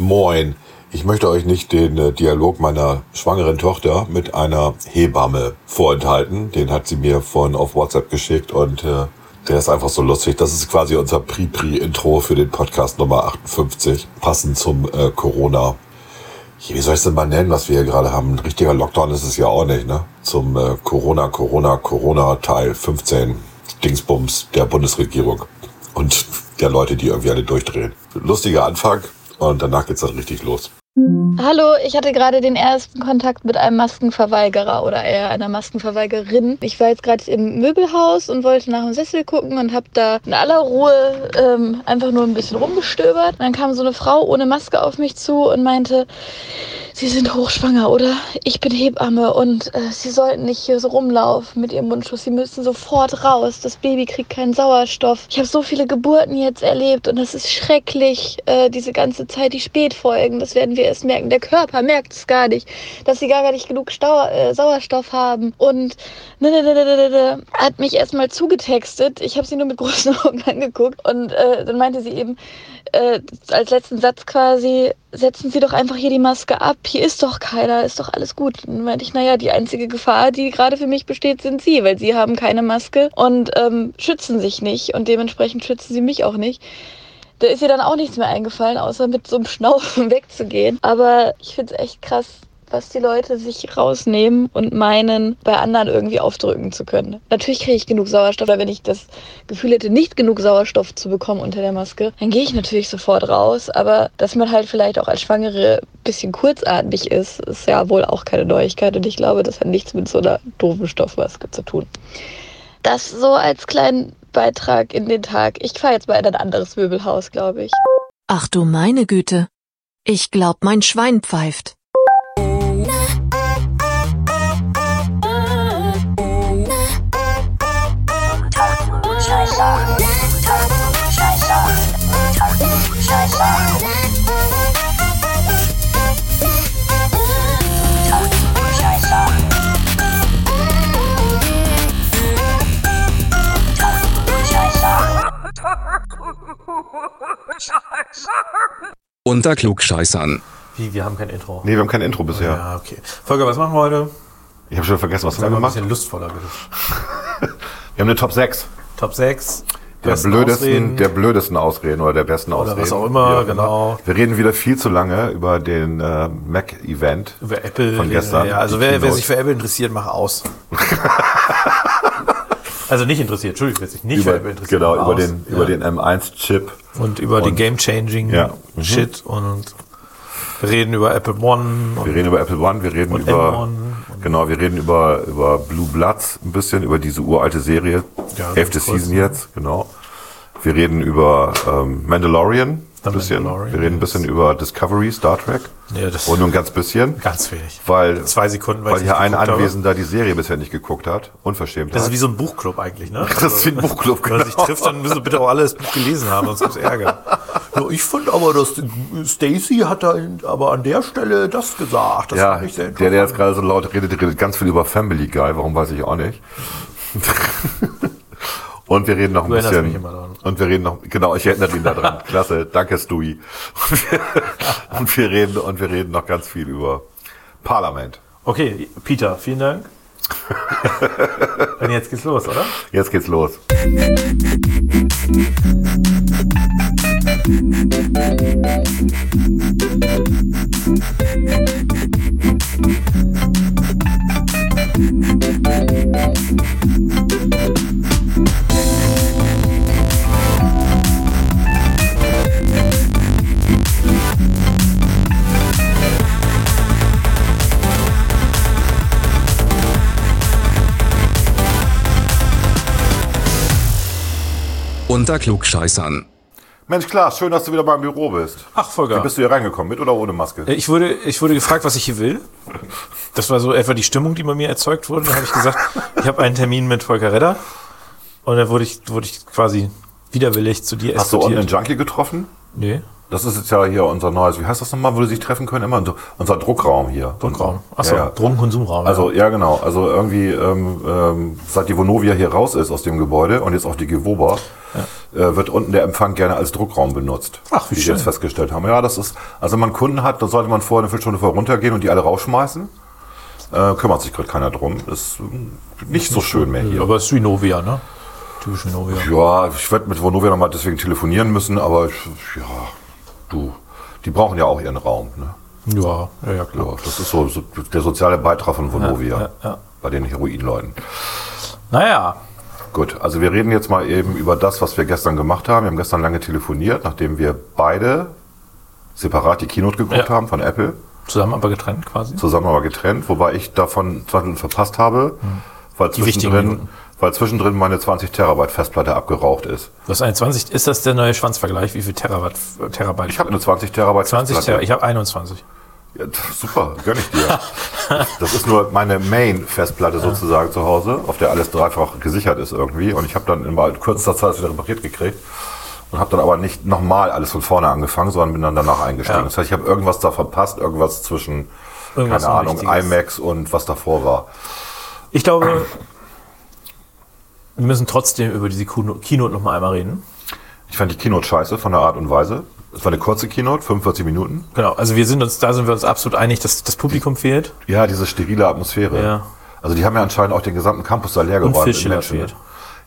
Moin. Ich möchte euch nicht den äh, Dialog meiner schwangeren Tochter mit einer Hebamme vorenthalten. Den hat sie mir von auf WhatsApp geschickt und äh, der ist einfach so lustig. Das ist quasi unser Pri-Pri-Intro für den Podcast Nummer 58, passend zum äh, Corona. Wie soll ich es denn mal nennen, was wir hier gerade haben? Ein richtiger Lockdown ist es ja auch nicht, ne? Zum äh, Corona, Corona, Corona Teil 15 Dingsbums der Bundesregierung und der Leute, die irgendwie alle durchdrehen. Lustiger Anfang und danach geht's dann richtig los. Hallo, ich hatte gerade den ersten Kontakt mit einem Maskenverweigerer oder eher einer Maskenverweigerin. Ich war jetzt gerade im Möbelhaus und wollte nach dem Sessel gucken und habe da in aller Ruhe ähm, einfach nur ein bisschen rumgestöbert. Dann kam so eine Frau ohne Maske auf mich zu und meinte, Sie sind hochschwanger, oder? Ich bin Hebamme und äh, Sie sollten nicht hier so rumlaufen mit Ihrem Mundschutz. Sie müssen sofort raus. Das Baby kriegt keinen Sauerstoff. Ich habe so viele Geburten jetzt erlebt und das ist schrecklich. Äh, diese ganze Zeit, die Spätfolgen, das werden wir erst merken. Der Körper merkt es gar nicht, dass sie gar nicht genug Stau äh, Sauerstoff haben. Und ne, ne, ne, hat mich erstmal zugetextet. Ich habe sie nur mit großen Augen angeguckt und äh, dann meinte sie eben, äh, als letzten Satz quasi, setzen Sie doch einfach hier die Maske ab. Hier ist doch keiner, ist doch alles gut. Und dann meinte ich, naja, die einzige Gefahr, die gerade für mich besteht, sind Sie, weil Sie haben keine Maske und ähm, schützen sich nicht und dementsprechend schützen Sie mich auch nicht. Da ist ihr dann auch nichts mehr eingefallen, außer mit so einem Schnaufen wegzugehen. Aber ich finde es echt krass, was die Leute sich rausnehmen und meinen, bei anderen irgendwie aufdrücken zu können. Natürlich kriege ich genug Sauerstoff, weil wenn ich das Gefühl hätte, nicht genug Sauerstoff zu bekommen unter der Maske, dann gehe ich natürlich sofort raus. Aber dass man halt vielleicht auch als Schwangere ein bisschen kurzatmig ist, ist ja wohl auch keine Neuigkeit. Und ich glaube, das hat nichts mit so einer doofen Stoffmaske zu tun. Das so als kleinen Beitrag in den Tag. Ich fahre jetzt mal in ein anderes Möbelhaus, glaube ich. Ach du meine Güte. Ich glaub, mein Schwein pfeift. Unter Klugscheißern. Wie, wir haben kein Intro. Nee, wir haben kein Intro bisher. Ja, okay. Volker, was machen wir heute? Ich habe schon vergessen, was wir mal ein gemacht bisschen lustvoller, bitte. Wir haben eine Top 6 Top 6. der blödesten, Ausreden. der blödesten Ausreden oder der besten Oder Ausreden. was auch immer, genau. Wir reden wieder viel zu lange über den äh, Mac-Event Über Apple. von gestern. Ja, also wer, wer sich für Apple interessiert, mach aus. also nicht interessiert, Entschuldigung, wer sich nicht über, interessiert, genau, über aus. den, über Ja. den M1-Chip. Und über den Und- Game-Changing Ja. Mhm. Shit und wir reden über Apple One. Wir Und reden über Apple One, wir reden über, M1 genau, wir reden über, über Blue Bloods ein bisschen, über diese uralte Serie. Ja, Elfte Season jetzt, genau. Wir reden über ähm, Mandalorian, The bisschen. Wir reden ein bisschen über Discovery, Star Trek. Ja, das- Und nur ein ganz bisschen. ganz wenig. Weil, Zwei Sekunden, weil weil ich hier ein habe. Anwesender die Serie bisher nicht geguckt hat. Unverschämt. Das ist wie so ein Buchclub eigentlich, ne? Das ist wie ein Buchclub, Wenn man sich genau. trifft, dann müssen bitte auch alle das Buch gelesen haben, sonst gibt's Ärger. Ja, ich fand aber, dass Stacy hat da aber an der Stelle das gesagt. Das ja, fand ich sehr der, der jetzt gerade so laut redet, redet ganz viel über Family Guy. Warum weiß ich auch nicht. Und wir reden noch ein Du bisschen. mich immer daran. Und wir reden noch, genau, ich erinnere ihn daran. Klasse, danke Stewie. Und wir, und wir reden, und wir reden noch ganz viel über Parlament. Okay, Peter, vielen Dank. Und jetzt geht's los, oder? Jetzt geht's los. Unter Klugscheißern. Mensch, Klaas, schön, dass du wieder beim Büro bist. Ach, Volker. Wie bist du hier reingekommen, mit oder ohne Maske? Äh, Ich wurde, ich wurde gefragt, was ich hier will. Das war so etwa die Stimmung, die bei mir erzeugt wurde. Da habe ich gesagt, ich habe einen Termin mit Volker Redder. Und dann wurde ich, wurde ich quasi widerwillig zu dir Hast du unten einen eskortiert. Junkie getroffen? Nee. Das ist jetzt ja hier unser neues, wie heißt das nochmal, wo die sich treffen können? Immer unser, unser Druckraum hier. Druckraum. Achso, Ja, ja. Drogenkonsumraum. Also ja genau, also irgendwie ähm, ähm, seit die Vonovia hier raus ist aus dem Gebäude und jetzt auch die Gewoba, äh, wird unten der Empfang gerne als Druckraum benutzt. Ach, wie die schön. jetzt festgestellt haben. Ja, das ist, also wenn man Kunden hat, dann sollte man vorher eine Viertelstunde vorher runtergehen und die alle rausschmeißen. Äh, kümmert sich gerade keiner drum. Ist ähm, nicht so schön mehr ja. hier. Aber es ist wie Novia, ne? Typisch wie Novia. Ja, ich werde mit Vonovia nochmal deswegen telefonieren müssen, aber ich, ja, du, die brauchen ja auch ihren Raum. Ne? Ja, ja, ja, klar. Ja, das ist so, so der soziale Beitrag von Vonovia ja, bei den Heroinleuten. Naja, Gut, also wir reden jetzt mal eben über das, was wir gestern gemacht haben. Wir haben gestern lange telefoniert, nachdem wir beide separat die Keynote geguckt haben von Apple, zusammen aber getrennt quasi. zusammen aber getrennt, wobei ich davon 20 Minuten verpasst habe, weil, Hm. Die wichtigen zwischendrin. Weil zwischendrin meine 20 Terabyte Festplatte abgeraucht ist. Du hast eine 20, ist das der neue Schwanzvergleich? Wie viel Terabyte, Terabyte? Ich habe eine 20 Terabyte 20 Festplatte. Terabyte, ich habe 21. Ja, super, gönn ich dir. Das ist nur meine Main-Festplatte sozusagen zu Hause, auf der alles dreifach gesichert ist irgendwie. Und ich habe dann in mal kürzester Zeit wieder repariert gekriegt und habe dann aber nicht nochmal alles von vorne angefangen, sondern bin dann danach eingestiegen. Ja. Das heißt, ich habe irgendwas da verpasst, irgendwas zwischen, Irgendwas keine Ahnung. IMAX und was davor war. Ich glaube, wir müssen trotzdem über diese Keynote noch mal einmal reden. Ich fand die Keynote scheiße von der Art und Weise. Es war eine kurze Keynote, 45 Minuten. Genau, also wir sind uns, da sind wir uns absolut einig, dass das Publikum fehlt. Ja, diese sterile Atmosphäre. Ja. Also die haben ja anscheinend auch den gesamten Campus da leer geräumt. Phil Menschen, ne? fehlt.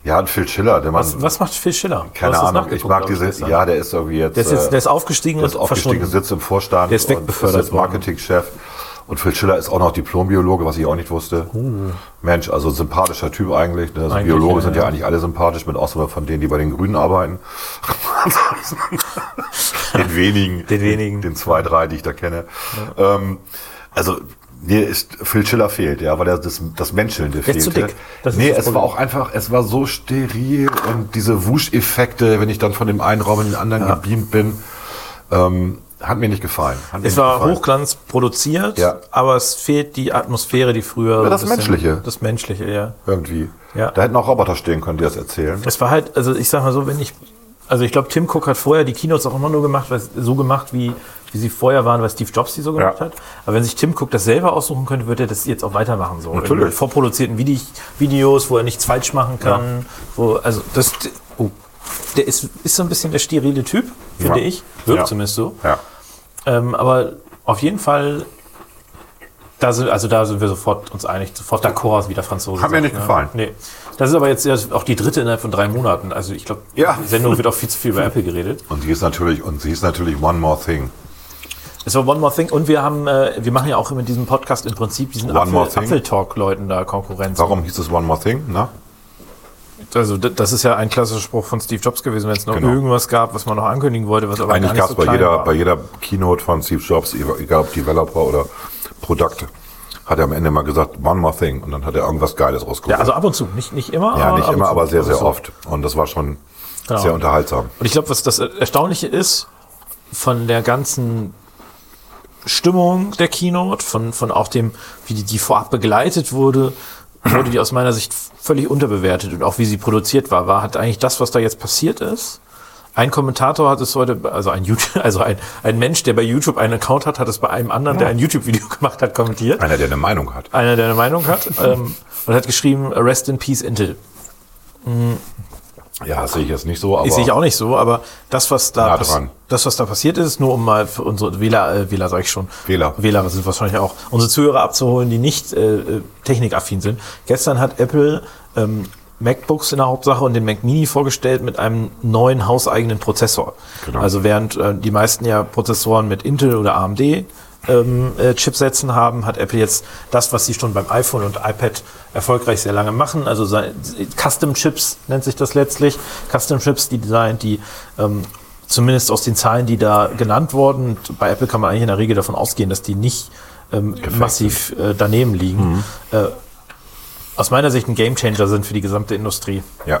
Ja, und Phil Schiller, der Mann, Was, was macht Phil Schiller? Keine Ahnung, ich mag ich, diese, gestern. ja, der ist irgendwie jetzt, der ist, jetzt, äh, der ist aufgestiegen der ist und aufgestiegen, verschwunden. sitzt im Vorstand Der ist und wegbefördert ist jetzt worden. Und Phil Schiller ist auch noch Diplombiologe, was ich auch nicht wusste. Mensch, also sympathischer Typ eigentlich. Ne? Also Uh. Eigentlich, Biologen ja, sind ja, ja. eigentlich alle sympathisch, mit Ausnahme von denen, die bei den Grünen arbeiten. Den wenigen, Den wenigen. den zwei, drei, die ich da kenne. Ähm, also mir ist Phil Schiller fehlt, ja, weil er das, das Menschelnde fehlte. zu dick. Das nee, es war auch einfach, es war so steril und diese Wusch-Effekte, wenn ich dann von dem einen Raum in den anderen gebeamt bin, ähm, hat mir nicht gefallen. Mir Es nicht war gefallen. Hochglanz produziert, Ja. aber es fehlt die Atmosphäre, die früher. Ja, das bisschen- Menschliche. Das Menschliche, ja. Irgendwie. Ja. Da hätten auch Roboter stehen können, die das erzählen. Es war halt, also ich sag mal so, wenn ich, also ich glaube, Tim Cook hat vorher die Keynotes auch immer nur gemacht, weil, so gemacht, wie, wie sie vorher waren, weil Steve Jobs die so gemacht Ja. hat. Aber wenn sich Tim Cook das selber aussuchen könnte, würde er das jetzt auch weitermachen. So. Natürlich. In vorproduzierten Vide Videos, wo er nichts falsch machen kann. Wo, also das, oh, der ist, ist so ein bisschen der sterile Typ, finde Ja. ich. Wirkt Ja. zumindest so. Ja. Ähm, aber auf jeden Fall, da sind, also da sind wir sofort uns einig, sofort d'accord, wie der Franzose Hat mir sagt, nicht ne? gefallen. Nee. Das ist aber jetzt auch die dritte innerhalb von drei Monaten. Also ich glaube, Ja. die Sendung wird auch viel zu viel über Apple geredet. Und sie ist natürlich, und sie ist natürlich One More Thing. Es war One More Thing und wir haben, äh, wir machen ja auch immer in diesem Podcast im Prinzip diesen. Apfeltalk-Leuten da Konkurrenz. Warum hieß es One More Thing? Na? Also das ist ja ein klassischer Spruch von Steve Jobs gewesen, wenn es noch Genau. irgendwas gab, was man noch ankündigen wollte, was aber Eigentlich gab so es bei klein jeder, war. bei jeder Keynote von Steve Jobs, egal ob Developer oder Produkt, hat er am Ende mal gesagt, One More Thing. Und dann hat er irgendwas Geiles rausgeholt. ja, also ab und zu, nicht, nicht immer. Ja, nicht immer, aber sehr, sehr Also so. oft. Und das war schon Genau. sehr unterhaltsam. Und ich glaube, was das Erstaunliche ist, von der ganzen Stimmung der Keynote, von, von auch dem, wie die, die vorab begleitet wurde, wurde die aus meiner Sicht völlig unterbewertet und auch wie sie produziert war, war hat eigentlich das, was da jetzt passiert ist. Ein Kommentator hat es heute, also ein YouTube, also ein, ein Mensch, der bei YouTube einen Account hat, hat es bei einem anderen, der ein YouTube-Video gemacht hat, kommentiert. Einer, der eine Meinung hat. Einer, der eine Meinung hat, ähm, und hat geschrieben, Rest in Peace Intel. Ja, sehe ich jetzt nicht so, aber Ich sehe ich auch nicht so, aber das, was da, Nah das, was da passiert ist, nur um mal für unsere Wähler, äh, Wähler sage ich schon, Wähler. Wähler sind wahrscheinlich auch, unsere Zuhörer abzuholen, die nicht äh, äh, technikaffin sind. Gestern hat Apple ähm, MacBooks in der Hauptsache und den Mac Mini vorgestellt mit einem neuen hauseigenen Prozessor. Genau. Also während äh, die meisten ja Prozessoren mit Intel oder AMD ähm, äh, Chipsätzen haben, hat Apple jetzt das, was sie schon beim iPhone und iPad erfolgreich sehr lange machen, also Custom Chips nennt sich das letztlich, Custom Chips, die designt, die ähm, zumindest aus den Zahlen, die da genannt wurden, bei Apple kann man eigentlich in der Regel davon ausgehen, dass die nicht ähm, massiv äh, daneben liegen, äh, aus meiner Sicht ein Gamechanger sind für die gesamte Industrie. ja.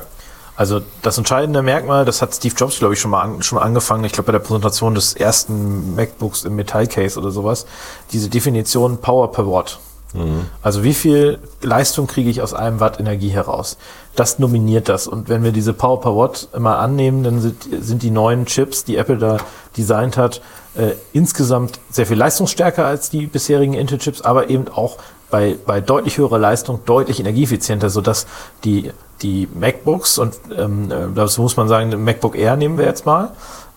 Also das entscheidende Merkmal, das hat Steve Jobs, glaube ich, schon mal, an, schon mal angefangen, ich glaube bei der Präsentation des ersten MacBooks im Metallcase oder sowas, diese Definition Power per Watt. Also wie viel Leistung kriege ich aus einem Watt Energie heraus? Das nominiert das. Und wenn wir diese Power per Watt mal annehmen, dann sind, sind die neuen Chips, die Apple da designt hat, äh, insgesamt sehr viel leistungsstärker als die bisherigen Intel-Chips, aber eben auch bei, bei deutlich höherer Leistung deutlich energieeffizienter, sodass die, die MacBooks und ähm, äh, das muss man sagen, MacBook Air nehmen wir jetzt mal,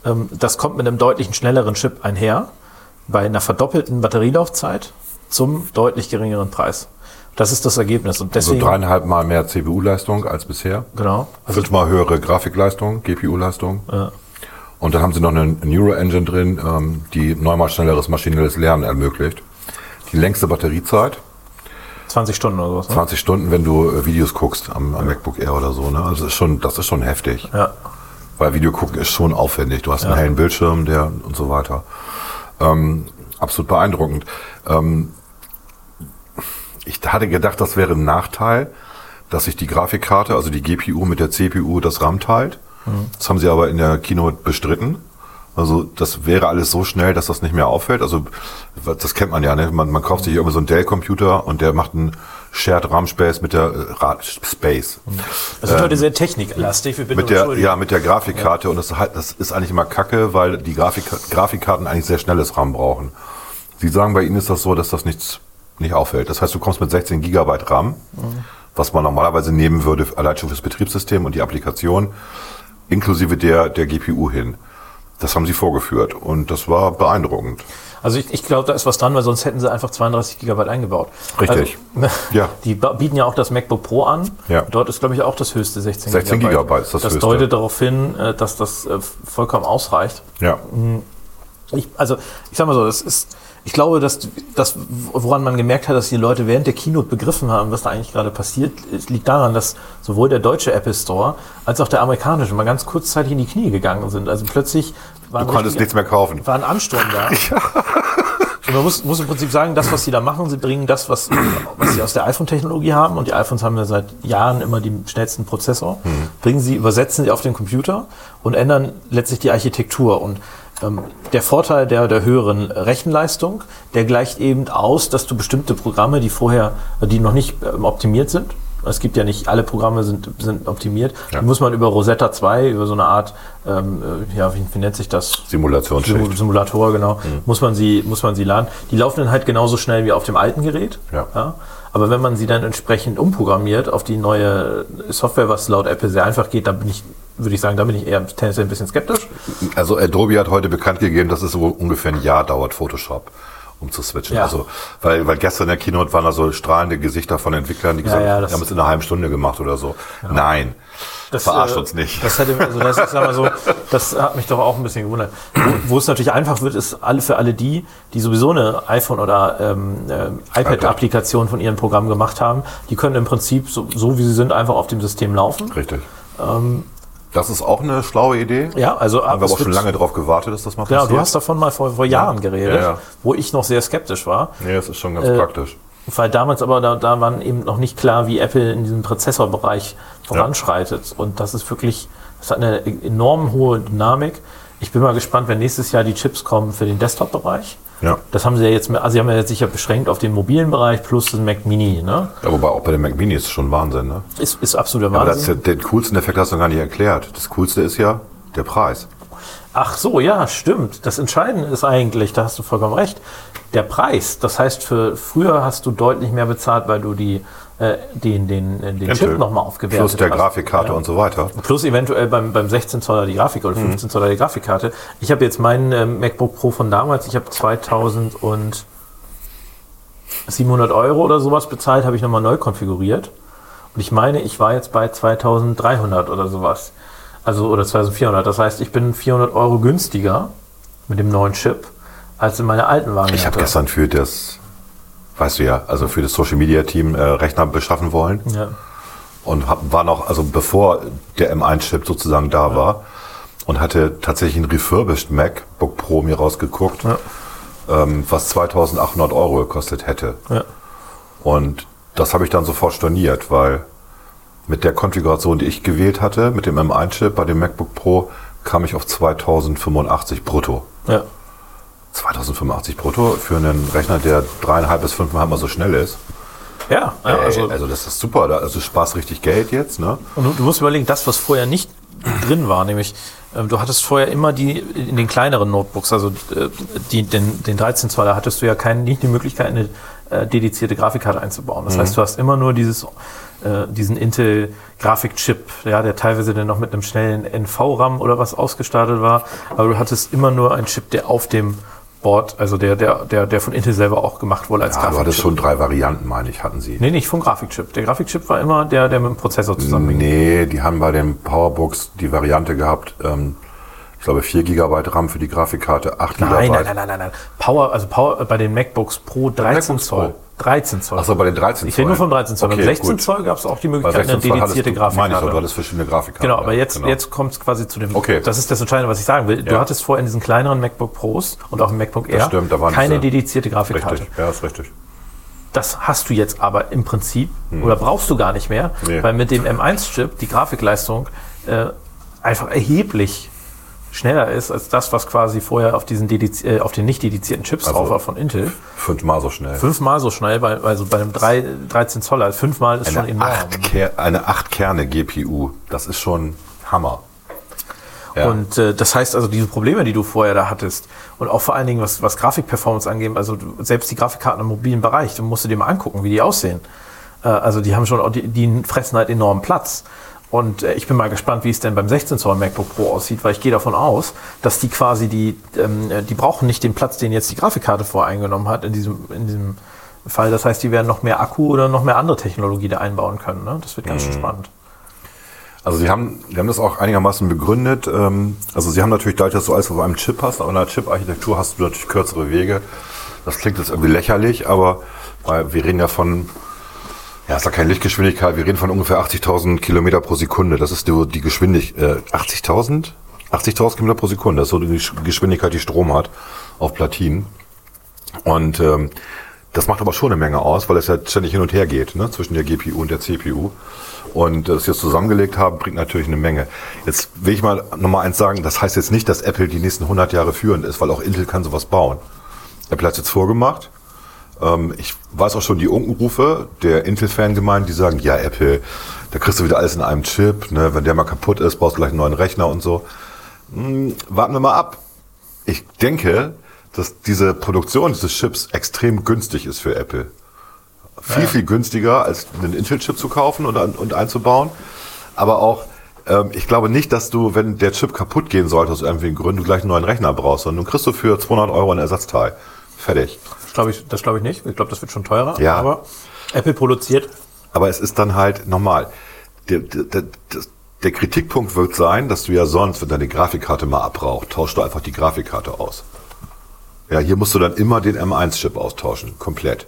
ähm, das kommt mit einem deutlichen schnelleren Chip einher, bei einer verdoppelten Batterielaufzeit zum deutlich geringeren Preis. Das ist das Ergebnis. Und Also deswegen, dreieinhalb Mal mehr CPU-Leistung als bisher. genau. Also, Fünfmal höhere Grafikleistung, GPU-Leistung. Ja. Und dann haben sie noch eine Neuro-Engine drin, ähm, die neunmal schnelleres maschinelles Lernen ermöglicht. Die längste Batteriezeit, 20 Stunden oder sowas. Ne? 20 Stunden, wenn du äh, Videos guckst am, am MacBook Air oder so. Ne? Also das ist schon, das ist schon heftig. Ja. Weil Video gucken ist schon aufwendig. Du hast einen hellen Bildschirm, der und so weiter. Ähm, absolut beeindruckend. Ähm, ich hatte gedacht, das wäre ein Nachteil, dass sich die Grafikkarte, also die GPU mit der CPU das RAM teilt. Das haben sie aber in der Keynote bestritten. Also das wäre alles so schnell, dass das nicht mehr auffällt. Also das kennt man ja, ne? Man, man kauft sich irgendwie so einen Dell-Computer und der macht einen Shared RAM Space mit der äh, Space. Das ist heute sehr techniklastig. Wir bitten Mit der, ja, mit der Grafikkarte und das, ist das ist eigentlich immer Kacke, weil die Grafik, Grafikkarten eigentlich sehr schnelles RAM brauchen. Sie sagen, bei Ihnen ist das so, dass das nichts, nicht auffällt. Das heißt, du kommst mit 16 Gigabyte RAM, was man normalerweise nehmen würde, allein schon fürs Betriebssystem und die Applikation, inklusive der, der GPU hin. Das haben sie vorgeführt und das war beeindruckend. Also ich, ich glaube, da ist was dran, weil sonst hätten sie einfach 32 Gigabyte eingebaut. Richtig. Also, Ja. Die bieten ja auch das MacBook Pro an. Ja. Dort ist, glaube ich, auch das höchste 16 16 Gigabyte ist das Das höchste. deutet darauf hin, äh, dass das äh, vollkommen ausreicht. Ja. Ich, also, ich sag mal so, das ist, ich glaube, dass das, woran man gemerkt hat, dass die Leute während der Keynote begriffen haben, was da eigentlich gerade passiert, liegt daran, dass sowohl der deutsche Apple Store als auch der amerikanische mal ganz kurzzeitig in die Knie gegangen sind. Also plötzlich war Du konntest nichts mehr kaufen. war ein Ansturm da. Und man muss, muss im Prinzip sagen, das, was sie da machen, sie bringen das, was, was sie aus der iPhone-Technologie haben, und die iPhones haben ja seit Jahren immer den schnellsten Prozessor, bringen sie, übersetzen sie auf den Computer und ändern letztlich die Architektur. Und der Vorteil der, der höheren Rechenleistung, der gleicht eben aus, dass du bestimmte Programme, die vorher, die noch nicht ähm, optimiert sind, es gibt ja nicht, alle Programme sind, sind optimiert, die muss man über Rosetta 2, über so eine Art, ähm, äh, ja, wie, wie nennt sich das? Simulationsschicht. Simu- Simulator, genau, muss man sie, muss man sie laden. Die laufen dann halt genauso schnell wie auf dem alten Gerät. Ja. Aber wenn man sie dann entsprechend umprogrammiert auf die neue Software, was laut Apple sehr einfach geht, da bin ich, würde ich sagen, da bin ich eher tendenziell ein bisschen skeptisch. Also Adobe hat heute bekannt gegeben, dass es so ungefähr ein Jahr dauert, Photoshop um zu switchen. Ja. Also, weil, weil gestern in der Keynote waren da so strahlende Gesichter von Entwicklern, die gesagt ja, haben, das- wir haben es in einer halben Stunde gemacht oder so. Nein. Verarscht äh, uns nicht. Das hätte, also das, ich sag so, das hat mich doch auch ein bisschen gewundert. Wo, wo es natürlich einfach wird, ist alle für alle die, die sowieso eine iPhone oder ähm, ähm, iPad-Applikation von ihrem Programm gemacht haben, die können im Prinzip so, so wie sie sind einfach auf dem System laufen. Richtig. Das ist auch eine schlaue Idee. Ja, also Haben wir aber auch schon lange darauf gewartet, dass das mal Genau, passiert. du hast davon mal vor, vor Jahren geredet, Ja, ja. wo ich noch sehr skeptisch war. nee, das ist schon ganz Äh, praktisch. Weil damals aber, da, da waren eben noch nicht klar, wie Apple in diesem Prozessorbereich voranschreitet. Und das ist wirklich, das hat eine enorm hohe Dynamik. Ich bin mal gespannt, wenn nächstes Jahr die Chips kommen für den Desktop-Bereich. Ja. Das haben sie ja jetzt, also sie haben ja jetzt sicher beschränkt auf den mobilen Bereich plus den Mac Mini, ne? Ja, wobei auch bei dem Mac Mini ist es schon Wahnsinn, ne? Ist, ist absoluter Aber das ist Wahnsinn. ja, den coolsten Effekt hast du gar nicht erklärt. Das coolste ist ja der Preis. Ach so, ja, stimmt. Das Entscheidende ist eigentlich, da hast du vollkommen recht, der Preis. Das heißt, für früher hast du deutlich mehr bezahlt, weil du die, äh, den, den, äh, den Chip nochmal aufgewertet Plus der. Grafikkarte Ja. und so weiter. Plus eventuell beim, beim 16 Zoller die Grafik oder 15 Zoller die Grafikkarte. Ich habe jetzt meinen ähm, MacBook Pro von damals, ich habe 2000 und 700 Euro oder sowas bezahlt, habe ich nochmal neu konfiguriert. Und ich meine, ich war jetzt bei 2300 oder sowas. Also, oder 2400. Das heißt, ich bin 400 Euro günstiger mit dem neuen Chip als in meiner alten Variante. Ich habe gestern für das, weißt du ja, also für das Social Media Team äh, Rechner beschaffen wollen Ja. und hab, war noch, also bevor der M1-Chip sozusagen da war und hatte tatsächlich ein refurbished MacBook Pro mir rausgeguckt, ähm, was 2800 Euro gekostet hätte. Ja. Und das habe ich dann sofort storniert, weil mit der Konfiguration, die ich gewählt hatte, mit dem M1-Chip bei dem MacBook Pro, kam ich auf 2085 brutto. Ja. 2085 brutto für einen Rechner, der dreieinhalb bis fünfmal mal so schnell ist. Ja, ja Ey, also, also, das ist super. Also sparst richtig Geld jetzt, ne? Und du, du musst überlegen, das, was vorher nicht drin war, nämlich ähm, du hattest vorher immer die in den kleineren Notebooks, also äh, die, den, den 13 Zoller, hattest du ja kein, nicht die Möglichkeit, eine äh, dedizierte Grafikkarte einzubauen. Das heißt, du hast immer nur dieses, äh, diesen Intel Grafikchip, ja, der teilweise dann noch mit einem schnellen NV-RAM oder was ausgestattet war, aber du hattest immer nur einen Chip, der auf dem Board, also der, der, der, der von Intel selber auch gemacht wurde als Ja, du hattest Grafikchip. schon drei Varianten, meine ich, hatten sie. Nee, nicht vom Grafikchip. Der Grafikchip war immer der, der mit dem Prozessor zusammenhängt. Nee, die haben bei den Powerbooks die Variante gehabt, ähm, ich glaube 4 GB RAM für die Grafikkarte, 8 GB. Nein, nein, nein, nein, nein, nein. Power, also Power bei den MacBooks Pro 13 MacBooks Zoll. Pro. 13 Zoll. Achso, bei den 13 ich rede nur vom 13 Zoll. Okay, Beim 16 gut. Zoll gab es auch die Möglichkeit, 16 eine Zoll dedizierte du, meine ich, doch, du Grafikkarte. hattest verschiedene Grafikkarten. Genau, aber jetzt, genau. jetzt kommt es quasi zu dem. Okay. Das ist das Entscheidende, was ich sagen will. Du Ja. hattest vorher in diesen kleineren MacBook Pros und auch im MacBook Air stimmt, keine dedizierte Grafikkarte. Richtig, ja, ist richtig. Das hast du jetzt aber im Prinzip oder brauchst du gar nicht mehr, Hm. Nee. weil mit dem M1-Chip die Grafikleistung äh, einfach erheblich schneller ist als das, was quasi vorher auf diesen dediz äh, auf den nicht dedizierten Chips Also- drauf war von Intel. Fünfmal so schnell. Fünfmal so schnell, bei, also bei einem 3, 13 Zoller. Fünfmal ist schon Eine enorm. 8, Ker eine 8 Kerne GPU, das ist schon Hammer. Ja. Und äh, das heißt also, diese Probleme, die du vorher da hattest, und auch vor allen Dingen, was, was Grafikperformance angeht, also selbst die Grafikkarten im mobilen Bereich, du musst du dir mal angucken, wie die aussehen. Äh, also die haben schon, die, die fressen halt enormen Platz. Und äh, ich bin mal gespannt, wie es denn beim 16 Zoll MacBook Pro aussieht, weil ich gehe davon aus, dass die quasi die, ähm, äh, die brauchen nicht den Platz, den jetzt die Grafikkarte voreingenommen hat in diesem, in diesem Fall. Das heißt, die werden noch mehr Akku oder noch mehr andere Technologie da einbauen können. Ne? Das wird ganz schön spannend. Also sie haben, die haben das auch einigermaßen begründet. Ähm, also sie haben natürlich dadurch, dass du alles auf einem Chip hast, auf einer Chip-Architektur hast du natürlich kürzere Wege. Das klingt jetzt irgendwie lächerlich, aber weil wir reden ja von, ja, ist ja keine Lichtgeschwindigkeit, wir reden von ungefähr 80.000 Kilometer pro Sekunde. Das ist die, die Geschwindigkeit, äh, 80.000? 80.000 Kilometer pro Sekunde, das ist so die Gesch- Geschwindigkeit, die Strom hat auf Platinen. Und ähm, das macht aber schon eine Menge aus, weil es ja ständig hin und her geht ne, zwischen der GPU und der CPU. Und das jetzt zusammengelegt haben, bringt natürlich eine Menge. Jetzt will ich mal nochmal eins sagen, das heißt jetzt nicht, dass Apple die nächsten 100 Jahre führend ist, weil auch Intel kann sowas bauen. Apple hat es jetzt vorgemacht. Ähm, ich weiß auch schon die Unkenrufe der Intel-Fan gemeint, die sagen, ja Apple, da kriegst du wieder alles in einem Chip, ne? wenn der mal kaputt ist, brauchst du gleich einen neuen Rechner und so. Hm, warten wir mal ab. Ich denke, dass diese Produktion dieses Chips extrem günstig ist für Apple. Viel, viel günstiger, als einen Intel-Chip zu kaufen und, und einzubauen. Aber auch, ähm, ich glaube nicht, dass du, wenn der Chip kaputt gehen sollte, aus irgendwelchen Gründen, du gleich einen neuen Rechner brauchst, sondern du kriegst du für 200 Euro ein Ersatzteil. Fertig. Das glaube ich, das glaube ich nicht. Ich glaube, das wird schon teurer. Ja. Aber Apple produziert Aber es ist dann halt normal. Der, der, der, Kritikpunkt wird sein, dass du ja sonst, wenn deine Grafikkarte mal abbraucht, tauschst du einfach die Grafikkarte aus. Ja, hier musst du dann immer den M1-Chip austauschen, komplett.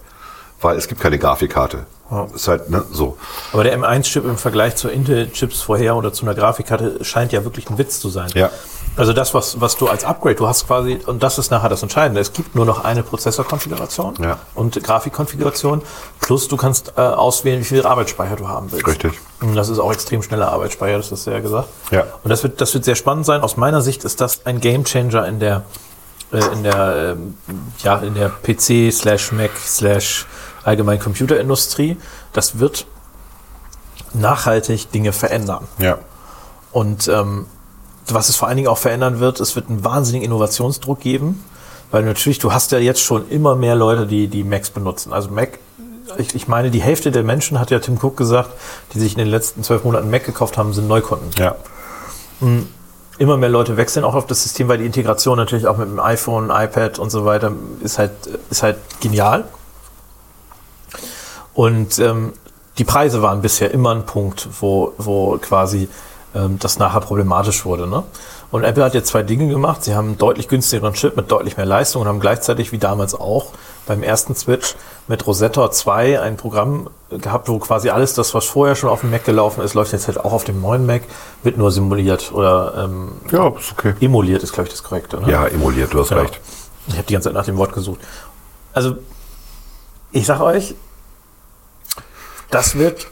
Weil es gibt keine Grafikkarte. Ist halt, ne, so. Aber der M1-Chip im Vergleich zu Intel-Chips vorher oder zu einer Grafikkarte scheint ja wirklich ein Witz zu sein. Ja. Also das, was, was du als Upgrade, du hast quasi, und das ist nachher das Entscheidende, es gibt nur noch eine Prozessorkonfiguration Ja. und Grafikkonfiguration, plus du kannst äh, auswählen, wie viel Arbeitsspeicher du haben willst. Richtig. Und das ist auch extrem schneller Arbeitsspeicher, das hast du ja gesagt. Ja. Und das wird, das wird sehr spannend sein. Aus meiner Sicht ist das ein Gamechanger in der, äh, in der, ähm, ja, in der PC slash Mac slash allgemein Computerindustrie. Das wird nachhaltig Dinge verändern. Ja. Und ähm, was es vor allen Dingen auch verändern wird, es wird einen wahnsinnigen Innovationsdruck geben, weil natürlich, du hast ja jetzt schon immer mehr Leute, die die Macs benutzen. Also Mac, ich, ich meine, die Hälfte der Menschen, hat ja Tim Cook gesagt, die sich in den letzten zwölf Monaten Mac gekauft haben, sind Neukunden. Ja. Immer mehr Leute wechseln auch auf das System, weil die Integration natürlich auch mit dem iPhone, iPad und so weiter ist halt, ist halt genial. Und ähm, die Preise waren bisher immer ein Punkt, wo, wo quasi das nachher problematisch wurde. Ne? Und Apple hat jetzt zwei Dinge gemacht. Sie haben einen deutlich günstigeren Chip mit deutlich mehr Leistung und haben gleichzeitig, wie damals auch beim ersten Switch, mit Rosetta 2 ein Programm gehabt, wo quasi alles das, was vorher schon auf dem Mac gelaufen ist, läuft jetzt halt auch auf dem neuen Mac, wird nur simuliert oder ähm, Ja, ist okay. emuliert, ist glaube ich das korrekte. Ne? Ja, emuliert, du hast Ja. recht. Ich habe die ganze Zeit nach dem Wort gesucht. Also, ich sag euch, das wird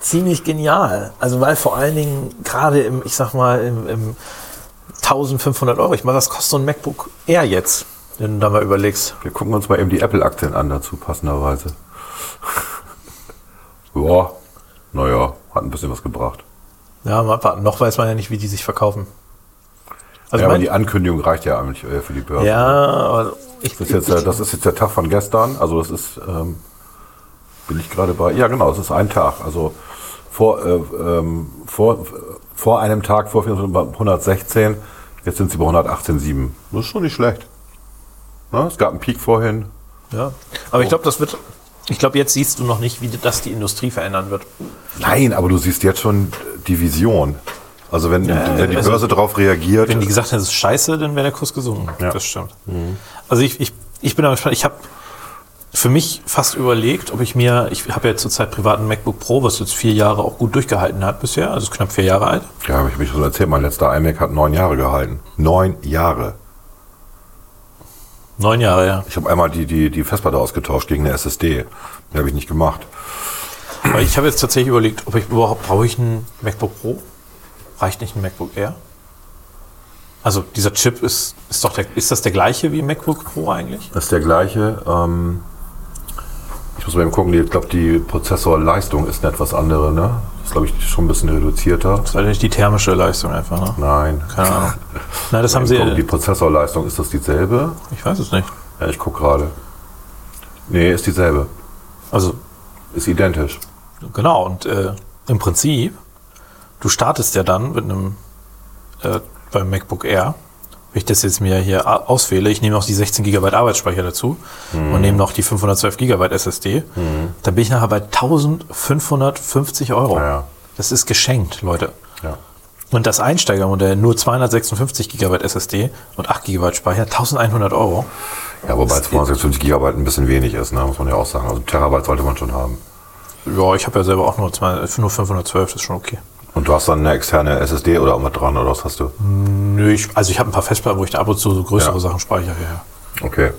ziemlich genial. Also, weil vor allen Dingen gerade im, ich sag mal, im, im 1500 Euro, ich meine, was kostet so ein MacBook Air jetzt? wenn du da mal überlegst. Wir gucken uns mal eben die Apple-Aktien an dazu, passenderweise. ja, naja, hat ein bisschen was gebracht. Ja, mal abwarten. Noch weiß man ja nicht, wie die sich verkaufen. Also ja, aber die Ankündigung reicht ja eigentlich äh, für die Börse. ja, aber ich, Das ist, jetzt, äh, das ist jetzt der Tag von gestern. Also das ist, ähm, bin ich gerade bei, ja genau, es ist ein Tag. Also vor, äh, ähm, vor, vor einem Tag, vor 116, jetzt sind sie bei 118,7. Das ist schon nicht schlecht. Ne? Es gab einen Peak vorhin. ja. aber ich glaube, das wird. Ich glaube, jetzt siehst du noch nicht, wie das die Industrie verändern wird. Nein, aber du siehst jetzt schon die Vision. Also wenn, wenn die also- Börse darauf reagiert, Wenn die gesagt hätten, es ist scheiße, dann wäre der Kurs gesunken. Ja. Das stimmt. Also ich, ich, ich bin aber gespannt. Ich habe für mich fast überlegt, ob ich mir, ich habe ja zurzeit privaten MacBook Pro, was jetzt vier Jahre auch gut durchgehalten hat bisher, also ist knapp vier Jahre alt. ja, habe ich mich schon erzählt, mein letzter iMac hat neun Jahre gehalten. Neun Jahre. Neun Jahre, ja. Ich habe einmal die, die, die Festplatte ausgetauscht gegen eine SSD. Die habe ich nicht gemacht. Aber ich habe jetzt tatsächlich überlegt, ob ich überhaupt, brauche ich ein MacBook Pro? Reicht nicht ein MacBook Air? Also dieser Chip ist, ist doch der, ist das der gleiche wie ein MacBook Pro eigentlich? Das ist der gleiche. Ähm, ich muss mal eben gucken, ich glaube, die Prozessorleistung ist eine etwas andere. Ne? Ist, glaube ich, schon ein bisschen reduzierter. Das war nicht die thermische Leistung einfach, ne? Nein. Keine Ahnung. Nein, das haben eben gucken, die sie. Prozessorleistung, ist das dieselbe? Ich weiß es nicht. Ja, ich gucke gerade. Nee, ist dieselbe. Also Ist identisch. Genau, und äh, im Prinzip, du startest ja dann mit einem äh, beim MacBook Air, wenn ich das jetzt mir hier auswähle, ich nehme noch die 16 GB Arbeitsspeicher dazu und nehme noch die 512 GB SSD, dann bin ich nachher bei 1550 Euro. Ja. Das ist geschenkt, Leute. Ja. Und das Einsteigermodell nur 256 GB SSD und 8 GB Speicher, 1100 Euro. Ja, wobei 256 GB ein bisschen wenig ist, ne? muss man ja auch sagen. Also Terabyte sollte man schon haben. Ja, ich habe ja selber auch nur, zwei, nur 512, das ist schon okay. Und du hast dann eine externe SSD oder irgendwas dran, oder was hast du? Nö, ich, also ich habe ein paar Festplatten, wo ich da ab und zu so größere Ja. Sachen speichere. Ja. Okay.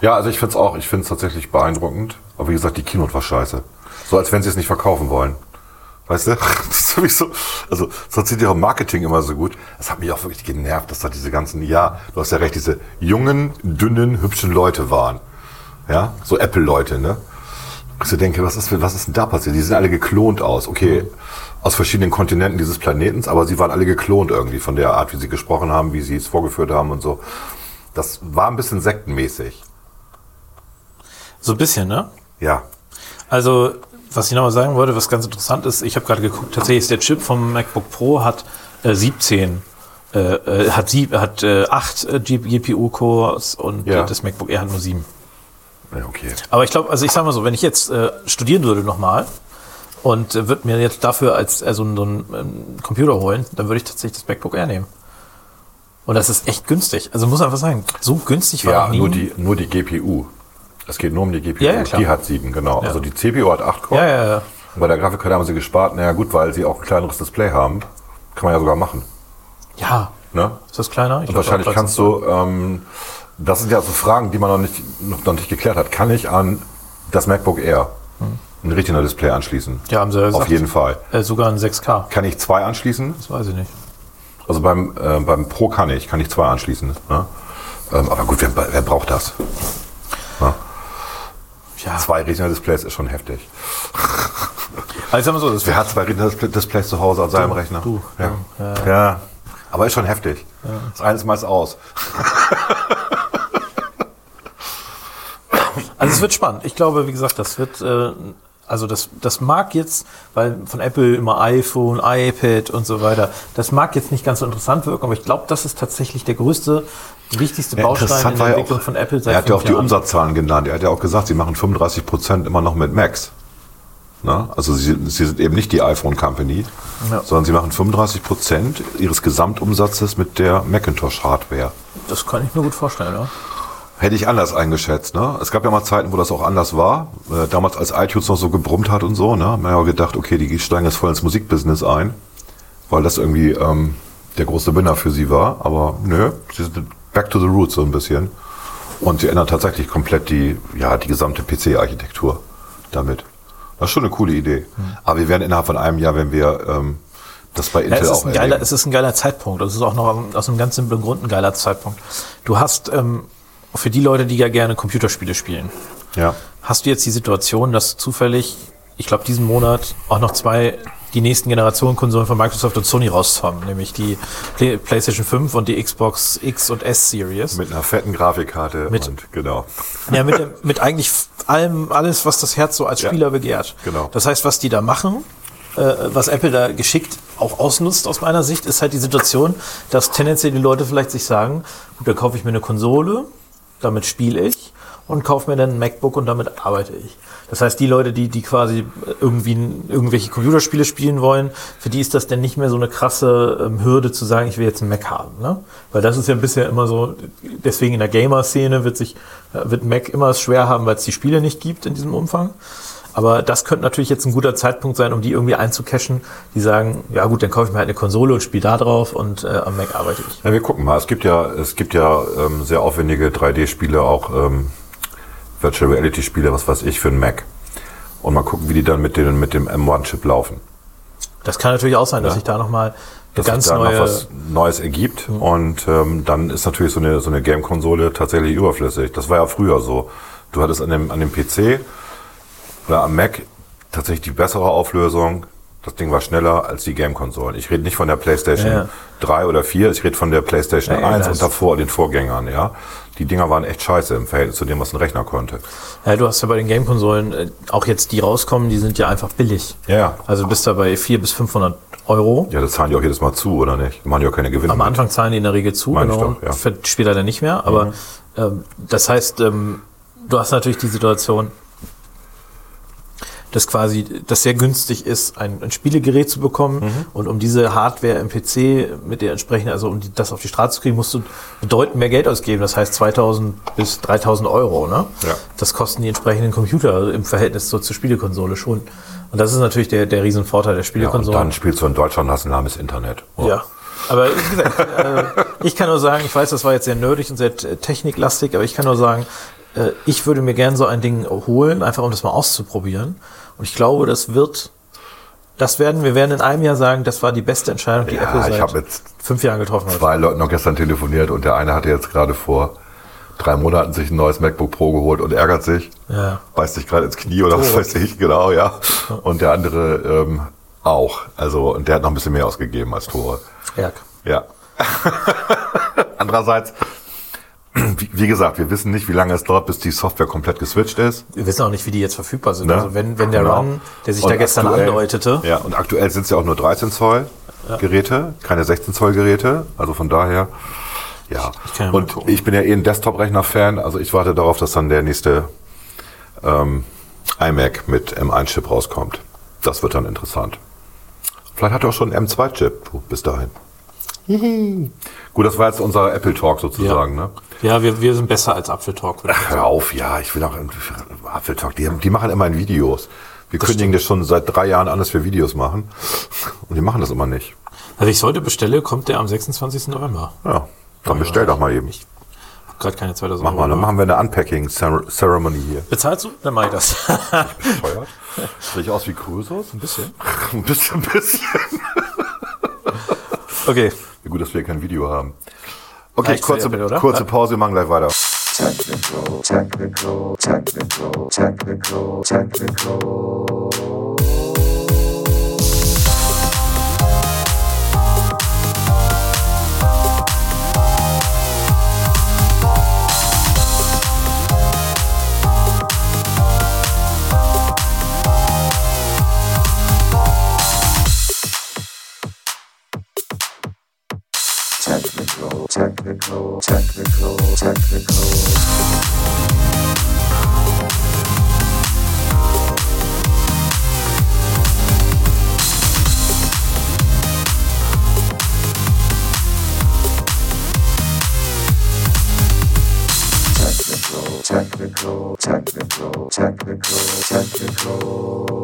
Ja, also ich finde es auch, ich finde es tatsächlich beeindruckend. Aber wie gesagt, die Keynote war scheiße. So als wenn sie es nicht verkaufen wollen. Weißt du? Das ist so, also sonst sind ja auch Marketing immer so gut. Das hat mich auch wirklich genervt, dass da diese ganzen, ja, du hast ja recht, diese jungen, dünnen, hübschen Leute waren. Ja, so Apple-Leute, ne? Ich denke, was ist, was ist denn da passiert? Die sehen alle geklont aus. Okay, aus verschiedenen Kontinenten dieses Planetens, aber sie waren alle geklont irgendwie von der Art, wie sie gesprochen haben, wie sie es vorgeführt haben und so. Das war ein bisschen sektenmäßig. So ein bisschen, ne? Ja. Also, was ich nochmal sagen wollte, was ganz interessant ist, ich habe gerade geguckt, tatsächlich ist der Chip vom MacBook Pro hat äh, 17, äh, äh, hat, sieb, hat äh, 8 äh, GPU-Cores und Ja. das MacBook Air hat nur 7. Ja, okay. Aber ich glaube, also ich sag mal so, wenn ich jetzt äh, studieren würde nochmal und äh, würde mir jetzt dafür als äh, so einen, ähm, Computer holen, dann würde ich tatsächlich das MacBook Air nehmen. Und das ist echt günstig. Also muss einfach sagen, so günstig war Ja, nie. nur die, nur die GPU. Es geht nur um die GPU. Ja, ja, die hat sieben, genau. Also die CPU hat acht Core. ja, ja, ja. Bei der Grafikkarte haben sie gespart. Naja, gut, weil sie auch ein kleineres Display haben. Kann man ja sogar machen. Ja. Ne? Ist das kleiner? Ich Und glaub, wahrscheinlich kannst du, ähm, das sind ja so Fragen, die man noch nicht, noch, noch nicht geklärt hat. Kann ich an das MacBook Air ein Retina-Display anschließen? Ja, haben sie ja Auf gesagt. jeden Fall. Äh, sogar ein 6K. Kann ich zwei anschließen? Das weiß ich nicht. Also beim, äh, beim Pro kann ich, kann ich zwei anschließen. Ne? Ähm, aber gut, wer, wer braucht das? Ne? Ja, Zwei Retina-Displays ist schon heftig. also ich sag mal so, das Wer hat zwei Retina-Displays zu Hause an seinem Rechner? du, Ja. ja. ja. Aber ist schon heftig. Das eine ist meist aus. Also es wird spannend. Ich glaube, wie gesagt, das wird, äh, also das, das mag jetzt, weil von Apple immer iPhone, iPad und so weiter, das mag jetzt nicht ganz so interessant wirken, aber ich glaube, das ist tatsächlich der größte, wichtigste Baustein in der Entwicklung von Apple seit Er hat ja auch die Jahren. Umsatzzahlen genannt. Er hat ja auch gesagt, sie machen 35 Prozent immer noch mit Macs. Na? Also sie, sie sind eben nicht die iPhone Company, Ja. sondern sie machen 35 Prozent ihres Gesamtumsatzes mit der Macintosh Hardware. Das kann ich mir gut vorstellen, ja. Hätte ich anders eingeschätzt. Ne? Es gab ja mal Zeiten, wo das auch anders war. Äh, damals, als iTunes noch so gebrummt hat und so. Ne? Man hat ja gedacht, okay, die steigen jetzt voll ins Musikbusiness ein, weil das irgendwie ähm, der große Winner für sie war. Aber nö, sie sind back to the roots so ein bisschen. Und sie ändern tatsächlich komplett die, ja, die gesamte PC-Architektur damit. Das ist schon eine coole Idee. Aber wir werden innerhalb von einem Jahr, wenn wir ähm, Das bei Ja, Intel es, ist auch ein geiler, es ist ein geiler Zeitpunkt. Das ist auch noch aus einem ganz simplen Grund ein geiler Zeitpunkt. Du hast ähm, für die Leute, die ja gerne Computerspiele spielen, Ja. hast du jetzt die Situation, dass zufällig, ich glaube, diesen Monat auch noch zwei die nächsten Generationen Konsolen von Microsoft und Sony rauskommen, nämlich die Play PlayStation 5 und die Xbox X und S Series. Mit einer fetten Grafikkarte Mit- und genau. Ja, mit, mit eigentlich allem, alles, was das Herz so als Ja, Spieler begehrt. genau. Das heißt, was die da machen, äh, was Apple da geschickt auch ausnutzt aus meiner Sicht, ist halt die Situation, dass tendenziell die Leute vielleicht sich sagen, gut, dann kaufe ich mir eine Konsole, damit spiele ich und kaufe mir dann ein MacBook und damit arbeite ich. Das heißt, die Leute, die, die quasi irgendwie irgendwelche Computerspiele spielen wollen, für die ist das denn nicht mehr so eine krasse ähm, Hürde zu sagen, ich will jetzt einen Mac haben. Ne? Weil das ist ja bisher immer so, deswegen in der Gamer-Szene wird sich, äh, wird Mac immer es schwer haben, weil es die Spiele nicht gibt in diesem Umfang. Aber das könnte natürlich jetzt ein guter Zeitpunkt sein, um die irgendwie einzucachen, die sagen, ja gut, dann kaufe ich mir halt eine Konsole und spiele da drauf und äh, am Mac arbeite ich. Ja, wir gucken mal. Es gibt ja, es gibt ja ähm, sehr aufwendige 3D-Spiele, auch ähm, Virtual Reality-Spiele, was weiß ich, für einen Mac. Und mal gucken, wie die dann mit, den, mit dem M1-Chip laufen. Das kann natürlich auch sein, dass ich da nochmal Dass ganz sich da neue... noch was Neues ergibt. Und ähm, dann ist natürlich so eine, so eine Game-Konsole tatsächlich überflüssig. Das war ja früher so. Du hattest an dem, an dem PC oder am Mac tatsächlich die bessere Auflösung. Das Ding war schneller als die Game-Konsolen. Ich rede nicht von der PlayStation Ja, ja. 3 oder 4, ich rede von der PlayStation Ja, ja, 1 das- und davor den Vorgängern, ja. Die Dinger waren echt scheiße im Verhältnis zu dem, was ein Rechner konnte. Ja, du hast ja bei den Game-Konsolen, äh, auch jetzt die rauskommen, die sind ja einfach billig. Ja. Also bist da bei 400 bis 500 Euro. Ja, das zahlen die auch jedes Mal zu, oder nicht? Die machen ja auch keine Gewinne. Am mit. Anfang zahlen die in der Regel zu, Meine genau, doch, ja. später dann nicht mehr. Aber Mhm. ähm, das heißt, ähm, du hast natürlich die Situation, dass quasi das sehr günstig ist, ein, ein Spielegerät zu bekommen. Mhm. Und um diese Hardware im PC mit der entsprechenden, also um die, das auf die Straße zu kriegen, musst du bedeutend mehr Geld ausgeben. Das heißt 2000 bis 3000 Euro. Ne? Ja. Das kosten die entsprechenden Computer im Verhältnis so zur Spielekonsole schon. Und das ist natürlich der, der Riesenvorteil der ja, und Spielekonsole. dann spielst du in Deutschland, hast ein lahmes Internet. Oh. Ja. Aber wie gesagt, äh, ich kann nur sagen, ich weiß, das war jetzt sehr nerdig und sehr techniklastig, aber ich kann nur sagen, äh, ich würde mir gern so ein Ding holen, einfach um das mal auszuprobieren. Und ich glaube, das wird, das werden, wir werden in einem Jahr sagen, das war die beste Entscheidung, die Ja, Apple ich seit habe jetzt fünf Jahren getroffen hat. zwei Leuten noch gestern telefoniert und der eine hatte jetzt gerade vor drei Monaten sich ein neues MacBook Pro geholt und ärgert sich. Ja. Beißt sich gerade ins Knie oder was Oh. weiß ich, genau, ja. Und der andere ähm, auch. Also, und der hat noch ein bisschen mehr ausgegeben als Tore. Ärg. Ja. Andererseits, wie, gesagt, wir wissen nicht, wie lange es dauert, bis die Software komplett geswitcht ist. Wir wissen auch nicht, wie die jetzt verfügbar sind. Ne? Also wenn, wenn der Genau. Run, der sich Und da gestern aktuell- andeutete, Ja, und aktuell sind es ja auch nur 13 Zoll Geräte, keine 16 Zoll Geräte. Also von daher, ja. Ich kann ja und ich bin ja eh ein Desktop-Rechner-Fan, also ich warte darauf, dass dann der nächste ähm, iMac mit M1-Chip rauskommt. Das wird dann interessant. Vielleicht hat er auch schon einen M2-Chip bis dahin. Gut, das war jetzt unser Apple Talk sozusagen, ne? ja, wir, wir sind besser als Apfeltalk. würde ich Hör auf, ja, ich will auch Apple Talk. Die, die machen immer in Videos. Wir kündigen das schon seit drei Jahren an, dass wir Videos machen. Und die machen das immer nicht. Also ich heute bestelle, kommt der am 26. November. Ja, dann bestell doch mal eben. Ich hab gerade keine 2000 Mach mal, dann machen wir eine Unpacking-Ceremony hier. Bezahlst du? Dann mach ich das. Bescheuert? Sehe ich aus wie Crusoe? Ein bisschen. ein bisschen, ein bisschen. okay. Ja, gut, dass wir kein Video haben. Okay, Reicht kurze, Apple, kurze Pause, wir machen gleich weiter. Technical, technical, technical, technical, technical. technical, technical, technical. technical, technical, technical, technical.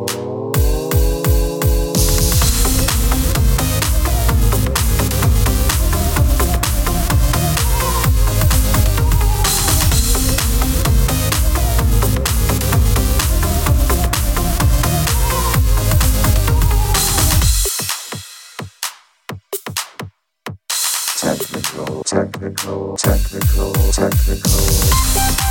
technical, technical, technical.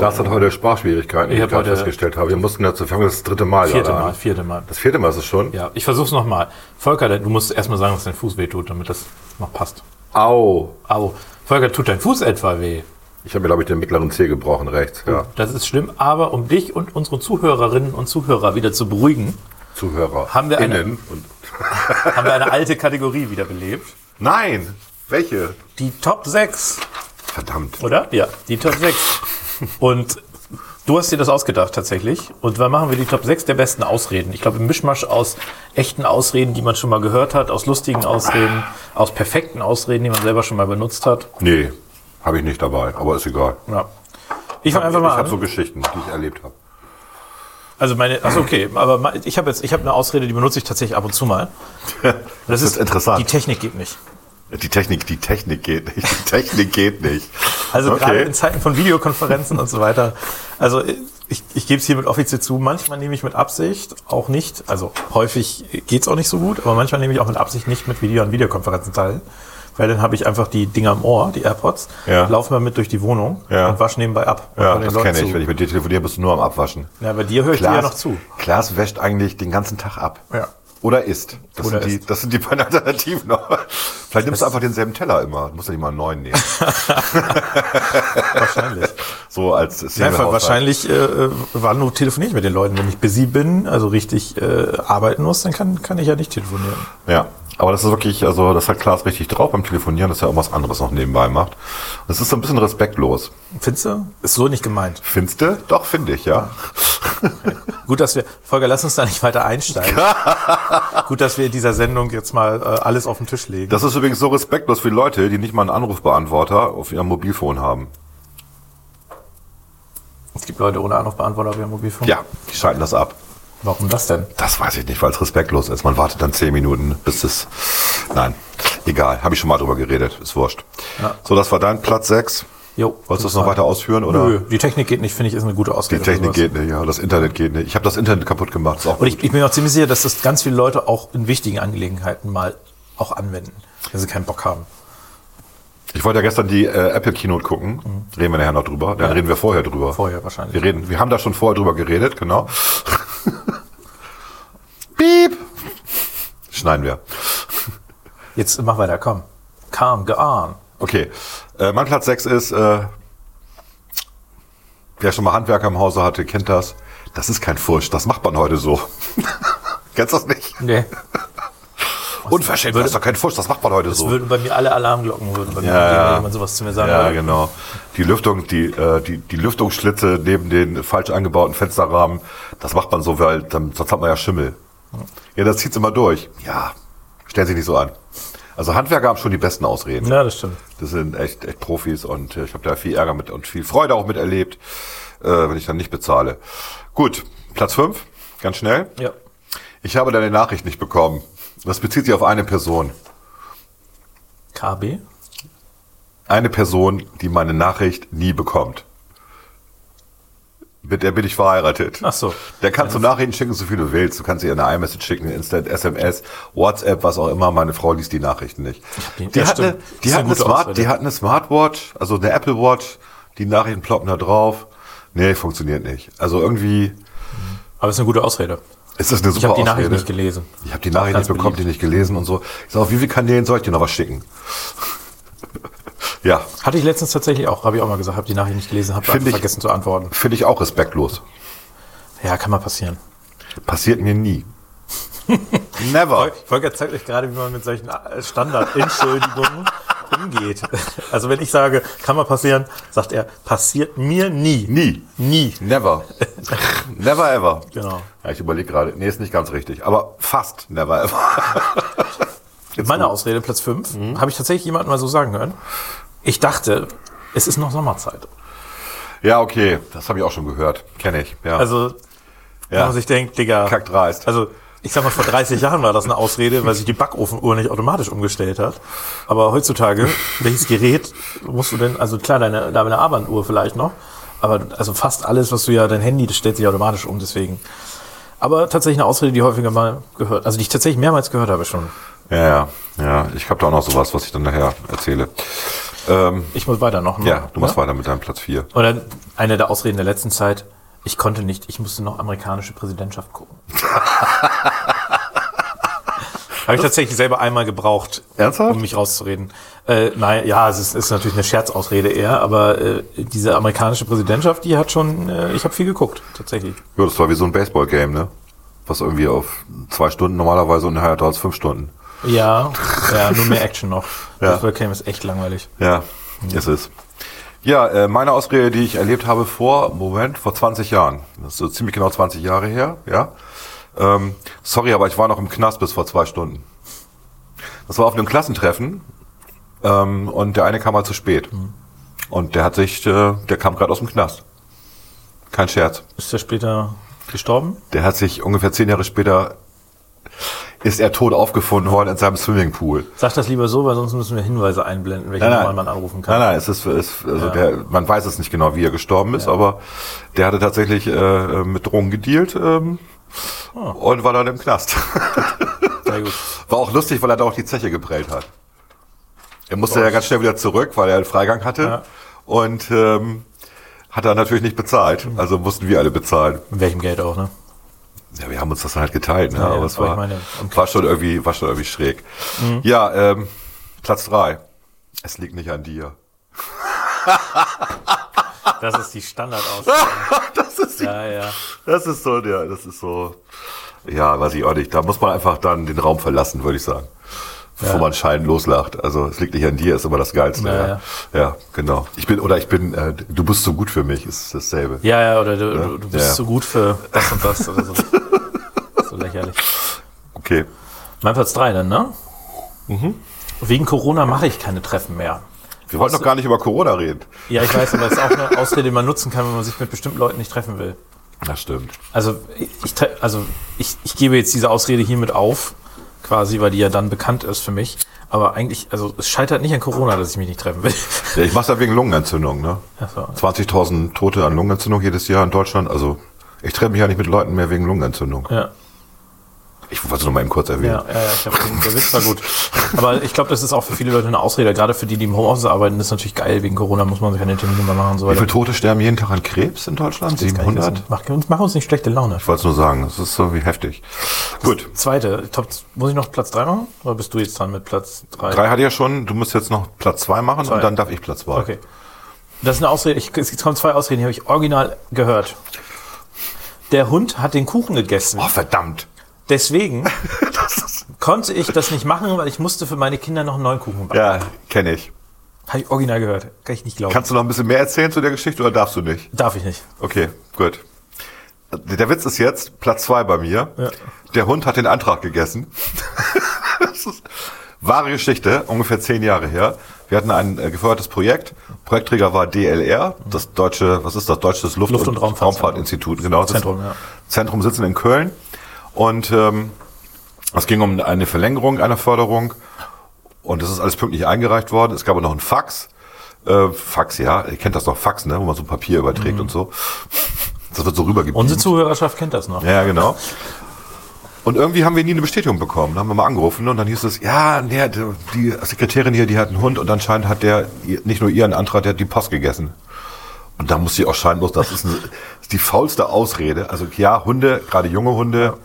Klaas hat heute Sprachschwierigkeiten, Ich wie hab ich gerade heute- festgestellt habe. Wir mussten dazu fangen, das dritte Mal. Vierte Mal, vierte Mal. Das vierte Mal ist es schon? Ja, ich versuch's nochmal. Volker, du musst erstmal sagen, dass dein Fuß weh tut, damit das noch passt. Au. Au. Volker, tut dein Fuß etwa weh? Ich habe mir, glaube ich, den mittleren Zeh gebrochen, rechts. Ja. Das ist schlimm, aber um dich und unsere Zuhörerinnen und Zuhörer wieder zu beruhigen, Zuhörer. Haben wir eine- haben wir eine alte Kategorie wiederbelebt. Nein! Welche? Die Top 6, Verdammt. oder? Ja, die Top 6. Und du hast dir das ausgedacht tatsächlich. Und dann machen wir die Top 6 der besten Ausreden. Ich glaube, ein Mischmasch aus echten Ausreden, die man schon mal gehört hat, aus lustigen Ausreden, aus perfekten Ausreden, die man selber schon mal benutzt hat. Nee, habe ich nicht dabei, aber ist egal. Ja. Ich fange einfach ich mal habe an. so Geschichten, die ich erlebt habe. Also meine, achso, okay, aber ich habe jetzt, ich habe eine Ausrede, die benutze ich tatsächlich ab und zu mal. Das ist interessant. Die Technik geht nicht. Die Technik, die Technik geht nicht. Die Technik geht nicht. Also Okay. gerade in Zeiten von Videokonferenzen und so weiter. Also ich, ich gebe es hiermit offiziell zu. Manchmal nehme ich mit Absicht auch nicht, also häufig geht's auch nicht so gut, aber manchmal nehme ich auch mit Absicht nicht mit Video an Videokonferenzen teil. Weil dann habe ich einfach die Dinger im Ohr, die AirPods, Ja. laufen wir mit durch die Wohnung Ja. und wasche nebenbei ab. Ja, das kenne ich. zu. Wenn ich mit dir telefoniere, bist du nur am Abwaschen. Ja, bei dir höre ich dir ja noch zu. Klaas wäscht eigentlich den ganzen Tag ab. Ja. Oder isst. Das, Oder sind, die, isst. das sind die beiden Alternativen noch. Vielleicht nimmst du einfach denselben Teller immer. Du musst ja nicht mal einen neuen nehmen. Wahrscheinlich. So als Ja, wahrscheinlich, äh, wann du telefoniere ich mit den Leuten. Wenn ich busy bin, also richtig äh, arbeiten muss, dann kann, kann ich ja nicht telefonieren. Ja. Aber das ist wirklich, also das hat Klaas richtig drauf beim Telefonieren, dass er irgendwas anderes noch nebenbei macht. Das ist so ein bisschen respektlos. Findest du? Ist so nicht gemeint. Findest du? Doch, finde ich, ja. Gut, dass wir, Volker, lass uns da nicht weiter einsteigen. Gut, dass wir in dieser Sendung jetzt mal äh, alles auf den Tisch legen. Das ist übrigens so respektlos für Leute, die nicht mal einen Anrufbeantworter auf ihrem Mobilfon haben. es gibt Leute ohne Anrufbeantworter auf ihrem Mobilfon. Ja, die schalten das ab. Warum das denn? Das weiß ich nicht, weil es respektlos ist. Man wartet dann zehn Minuten, bis es. Nein, egal. Habe ich schon mal drüber geredet. Ist wurscht. Ja. So, das war dein Platz 6. Jo. Wolltest du das noch weiter ausführen? Oder? Nö, die Technik geht nicht, finde ich, ist eine gute Die Ausrede. für Technik geht nicht, ja. Das Internet geht nicht. Ich habe das Internet kaputt gemacht. Und ich, ich bin mir auch ziemlich sicher, dass das ganz viele Leute auch in wichtigen Angelegenheiten mal auch anwenden, wenn sie keinen Bock haben. Ich wollte ja gestern die äh, Apple Keynote gucken. Reden wir nachher noch drüber. Dann reden wir vorher drüber. Vorher wahrscheinlich. Wir reden, wir haben da schon vorher drüber geredet, genau. Piep. Schneiden wir. Jetzt mach weiter, komm. Calm, go on. Okay. Äh, mein Platz 6 ist, äh, wer schon mal Handwerker im Hause hatte, kennt das. Das ist kein Furcht, das macht man heute so. Kennst du das nicht? Nee. Unverschämt, das ist doch kein Furcht, das macht man heute so. würden bei mir alle Alarmglocken würden bei mir Ja, wenn jemand sowas zu mir sagen Ja, würde. genau. Die Lüftung, die, äh, die, die Lüftungsschlitze neben den falsch eingebauten Fensterrahmen, das macht man so, weil dann, sonst hat man ja Schimmel. Ja, das zieht's immer durch. Ja, stellen Sie nicht so an. Also Handwerker haben schon die besten Ausreden. Ja, das stimmt. Das sind echt, echt Profis und äh, ich habe da viel Ärger mit und viel Freude auch miterlebt, äh, wenn ich dann nicht bezahle. Gut, Platz 5, ganz schnell. Ja. Ich habe deine Nachricht nicht bekommen. Das bezieht sich auf eine Person. KB? Eine Person, die meine Nachricht nie bekommt. Mit der bin ich verheiratet. Ach so. Der kannst du Nachrichten schicken, so viel du willst. Du kannst ihr eine iMessage schicken, Instant SMS, WhatsApp, was auch immer. Meine Frau liest die Nachrichten nicht. die- Die, ja, hat, eine, die, hat eine Smart, die hat eine Smartwatch, also eine Apple Watch. Die Nachrichten ploppen da drauf. Nee, funktioniert nicht. Also irgendwie Aber es ist eine gute Ausrede. Ist das eine Ich super habe die Nachricht Ausrede. nicht gelesen. Ich habe die Nachricht nicht bekommen, die beliebt. nicht gelesen und so. Ich sag, auf wie viele Kanälen soll ich dir noch was schicken? ja, Hatte ich letztens tatsächlich auch, habe ich auch mal gesagt, habe die Nachricht nicht gelesen, habe ich- vergessen zu antworten. finde ich auch respektlos. Ja, kann mal passieren. Passiert mir nie. Never. Volker zeigt euch gerade, wie man mit solchen Standard-Entschuldigungen umgeht. Also wenn ich sage, kann mal passieren, sagt er, passiert mir nie. Nie. Nie. Never. never ever. Genau. Ja, ich überlege gerade. Nee, ist nicht ganz richtig. Aber fast never ever. Meine du. Ausrede, Platz 5, habe ich tatsächlich jemanden mal so sagen hören. Ich dachte, es ist noch Sommerzeit. Ja, okay. Das habe ich auch schon gehört. Kenne ich. Ja. Also, wenn ja. man sich denkt, Digga. Kackt dreist. Also, ich sag mal, vor 30 Jahren war das eine Ausrede, weil sich die Backofenuhr nicht automatisch umgestellt hat. Aber heutzutage, welches Gerät musst du denn, also klar, deine, deine Armbanduhr vielleicht noch, aber also fast alles, was du ja, dein Handy, das stellt sich automatisch um, deswegen. Aber tatsächlich eine Ausrede, die häufiger mal gehört, also die ich tatsächlich mehrmals gehört habe schon. Ja, ja, ja. Ich habe da auch noch sowas, was ich dann nachher erzähle. Ähm, Ich muss weiter noch. Ne? ja, du machst Ja? weiter mit deinem Platz 4. Oder eine der Ausreden der letzten Zeit, ich konnte nicht, ich musste noch amerikanische Präsidentschaft gucken. Habe ich tatsächlich selber einmal gebraucht, Ernsthaft? um mich rauszureden. Äh, nein, ja, es ist, ist natürlich eine Scherzausrede eher, aber äh, diese amerikanische Präsidentschaft, die hat schon, äh, ich habe viel geguckt, tatsächlich. Ja, das war wie so ein Baseball-Game, ne? Was irgendwie auf zwei Stunden normalerweise und nachher dauert es fünf Stunden. Ja, ja, nur mehr Action noch. Ja. Baseball Game ist echt langweilig. Ja, ist es. Ja, äh, meine Ausrede, die ich erlebt habe vor, Moment, vor 20 Jahren. Das ist so ziemlich genau 20 Jahre her, ja. Ähm, sorry, aber ich war noch im Knast bis vor zwei Stunden. Das war auf einem Klassentreffen ähm, und der eine kam mal zu spät. Und der hat sich, äh, der kam gerade aus dem Knast. Kein Scherz. Ist der später gestorben? Der hat sich ungefähr zehn Jahre später, ist er tot aufgefunden worden in seinem Swimmingpool. Sag das lieber so, weil sonst müssen wir Hinweise einblenden, welche Nummer man anrufen kann. Nein, nein, es ist, es, also Ja. der, man weiß es nicht genau, wie er gestorben ist, aber der hatte tatsächlich äh, mit Drogen gedealt ähm, Oh. und war dann im Knast. Sehr gut. War auch lustig, weil er da auch die Zeche geprellt hat. Er musste ja ganz schnell wieder zurück, weil er einen Freigang hatte Ja. und ähm, hat er natürlich nicht bezahlt. Also mussten wir alle bezahlen. Mit welchem Geld auch, ne? Ja, wir haben uns das dann halt geteilt, ne? Ja, aber es aber war, meine, war schon irgendwie, war schon irgendwie schräg. Ja, ähm, Platz drei. Es liegt nicht an dir. Das ist die Standardausgabe. Das ist, die, ja, ja. das ist so, ja, das ist so. Ja, weiß ich auch nicht. Da muss man einfach dann den Raum verlassen, würde ich sagen. Bevor Ja. man scheinen loslacht. Also es liegt nicht an dir, ist immer das Geilste. Ja, Ja, ja. ja. genau. Ich bin, oder ich bin, äh, du bist so gut für mich, ist dasselbe. Ja, ja, oder du, du, du bist Ja. so gut für das und das oder so. so lächerlich. Okay. Mein Platz drei dann, ne? Mhm. Wegen Corona mache ich keine Treffen mehr. Wir wollten doch gar nicht über Corona reden. Ja, ich weiß, aber das ist auch eine Ausrede, die man nutzen kann, wenn man sich mit bestimmten Leuten nicht treffen will. Das stimmt. Also ich, also ich, ich gebe jetzt diese Ausrede hiermit auf, quasi, weil die ja dann bekannt ist für mich. Aber eigentlich, also es scheitert nicht an Corona, dass ich mich nicht treffen will. Ja, ich mach's ja wegen Lungenentzündung, ne? So. 20.000 Tote an Lungenentzündung jedes Jahr in Deutschland. Also ich treffe mich ja nicht mit Leuten mehr wegen Lungenentzündung. Ja. Ich wollte es noch mal eben kurz erwähnen. Ja, ja, ja ich glaub, der Witz war gut. Aber ich glaube, das ist auch für viele Leute eine Ausrede. Gerade für die, die im Homeoffice arbeiten, das ist natürlich geil. Wegen Corona muss man sich keine Termine mehr machen so Wie viele Tote sterben jeden Tag an Krebs in Deutschland? Das kann ich 700? wissen. Mach, uns- mach uns nicht schlechte Laune. Ich wollte es nur sagen, das ist so wie heftig. Gut, Zweite, Top, muss ich noch Platz drei machen? Oder bist du jetzt dran mit Platz drei? drei hatte ich ja schon. Du musst jetzt noch Platz zwei machen Zwei. und dann darf ich Platz zwei. Okay. Das ist eine Ausrede. Ich, es kommen zwei Ausreden, die habe ich original gehört. Der Hund hat den Kuchen gegessen. Oh, verdammt. Deswegen konnte ich das nicht machen, weil ich musste für meine Kinder noch einen neuen Kuchen backen. Ja, kenne ich. Habe ich original gehört. Kann ich nicht glauben. Kannst du noch ein bisschen mehr erzählen zu der Geschichte oder darfst du nicht? Darf ich nicht. Okay, gut. Der Witz ist jetzt Platz zwei bei mir. Ja. Der Hund hat den Antrag gegessen. das ist wahre Geschichte, ungefähr zehn Jahre her. Wir hatten ein äh, gefördertes Projekt. Projektträger war DLR, das deutsche, was ist das? Deutsches Luft- Luft- und, und. Raumfahrtinstitut. Genau, das Zentrum, ja. Zentrum sitzen in Köln. Und ähm, es ging um eine Verlängerung einer Förderung. Und das ist alles pünktlich eingereicht worden. Es gab aber noch einen Fax. Äh, Fax, ja, ihr kennt das noch, Fax, ne, wo man so Papier überträgt und so. Das wird so rübergebeamt. Unsere Zuhörerschaft kennt das noch. Ja, genau. Und irgendwie haben wir nie eine Bestätigung bekommen. Da haben wir mal angerufen und dann hieß es, ja, nee, die Sekretärin hier, die hat einen Hund und anscheinend hat der nicht nur ihren Antrag, der hat die Post gegessen. Und da muss sie auch scheinlos, das ist, eine, das ist die faulste Ausrede. Also ja, Hunde, gerade junge Hunde,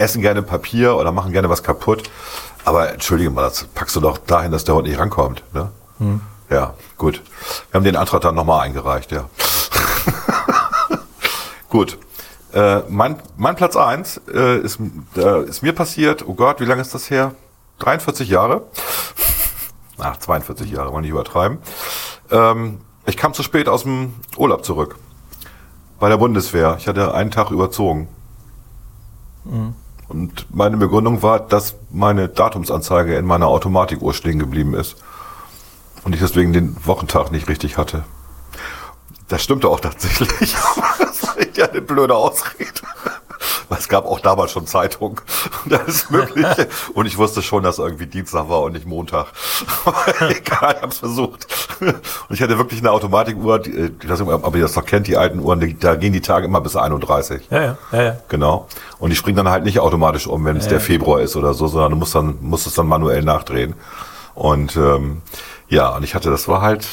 essen gerne Papier oder machen gerne was kaputt. Aber entschuldige mal, das packst du doch dahin, dass der Hund nicht rankommt. Ne? Ja, gut. Wir haben den Antrag dann nochmal eingereicht, ja. Gut. Äh, mein, mein Platz eins äh, ist, äh, ist mir passiert, oh Gott, wie lange ist das her? 43 Jahre. Ach, 42 Jahre, wollen nicht übertreiben. Ähm, ich kam zu spät aus dem Urlaub zurück. Bei der Bundeswehr. Ich hatte einen Tag überzogen. Und meine Begründung war, dass meine Datumsanzeige in meiner Automatikuhr stehen geblieben ist. Und ich deswegen den Wochentag nicht richtig hatte. Das stimmte auch tatsächlich. Aber das war ja eine blöde Ausrede. Weil es gab auch damals schon Zeitung. Und alles Mögliche. Und ich wusste schon, dass irgendwie Dienstag war und nicht Montag. Egal, ich hab's versucht. Und ich hatte wirklich eine Automatikuhr, die, äh, ich weiß nicht, ob ihr das noch kennt, die alten Uhren, die, da gehen die Tage immer bis 31. Ja, ja, ja, ja. Genau. Und die springen dann halt nicht automatisch um, wenn es der Februar ist oder so, sondern du musst dann, musst es dann manuell nachdrehen. Und ähm, ja, und ich hatte, das war halt,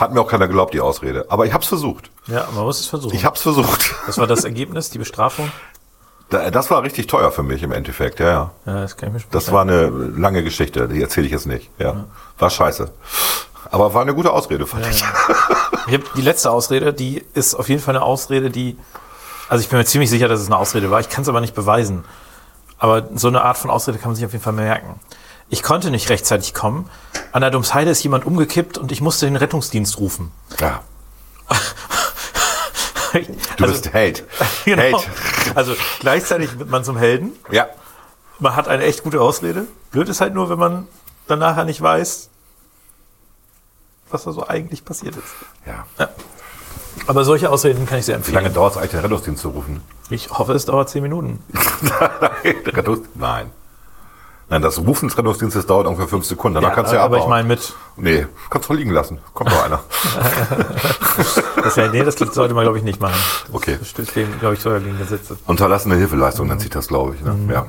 hat mir auch keiner geglaubt, die Ausrede. Aber ich hab's versucht. Ja, man muss es versuchen. Ich hab's versucht. das war das Ergebnis, die Bestrafung. Da- Das war richtig teuer für mich im Endeffekt, ja, ja. Ja, das kann ich mir Das war eine lange Geschichte, die erzähle ich jetzt nicht. Ja. War scheiße. Aber war eine gute Ausrede, fand ich. Ich habe die letzte Ausrede, die ist auf jeden Fall eine Ausrede, die, also ich bin mir ziemlich sicher, dass es eine Ausrede war. Ich kann es aber nicht beweisen. Aber so eine Art von Ausrede kann man sich auf jeden Fall merken. Ich konnte nicht rechtzeitig kommen. An der Domsheide ist jemand umgekippt und ich musste den Rettungsdienst rufen. Ja. Du bist Held. Genau. Held. Also gleichzeitig wird man zum Helden. Ja. Man hat eine echt gute Ausrede. Blöd ist halt nur, wenn man dann nachher nicht weiß, was da so eigentlich passiert ist. ja. Aber solche Ausreden kann ich sehr Wie empfehlen. lange dauert es eigentlich, den Rettungsdienst zu rufen? Ich hoffe, es dauert zehn Minuten. Nein, Nein. Das Rufen des Rettungsdienstes dauert ungefähr fünf Sekunden. Danach kannst du ja aber ich abbauen. meine mit, Nee, kannst du liegen lassen. Kommt noch einer. das, ja, nee, das sollte man glaube ich nicht machen. Okay. Das stößt gegen, glaube ich, sogar gegen Gesetze. Unterlassene Hilfeleistung nennt sich das, glaube ich. Ne? Mhm. Ja.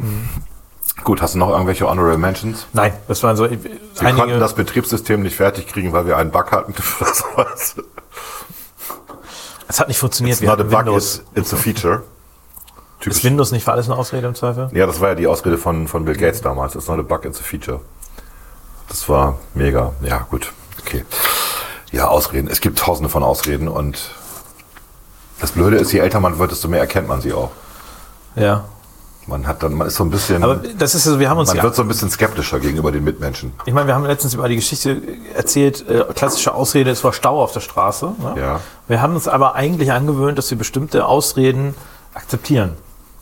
Gut, hast du noch irgendwelche Honorable Mentions? Nein, das waren so Wir konnten das Betriebssystem nicht fertig kriegen, weil wir einen Bug hatten. oder sowas. es hat nicht funktioniert. It's Wir not a bug, Windows. it's, it's a feature. Ist Typisch. Windows nicht für alles eine Ausrede im Zweifel? Ja, das war ja die Ausrede von, von Bill Gates damals. It's not a bug, it's a feature. Das war mega. Ja, gut. Okay. Ja, Ausreden. Es gibt tausende von Ausreden und das Blöde ist, je älter man wird, desto mehr erkennt man sie auch. Ja. Man hat dann, man ist so ein bisschen, Aber das ist so, wir haben uns man ja. wird so ein bisschen skeptischer gegenüber den Mitmenschen. Ich meine, wir haben letztens über die Geschichte erzählt, äh, klassische Ausrede, es war Stau auf der Straße. Ne? Ja. Wir haben uns aber eigentlich angewöhnt, dass wir bestimmte Ausreden akzeptieren.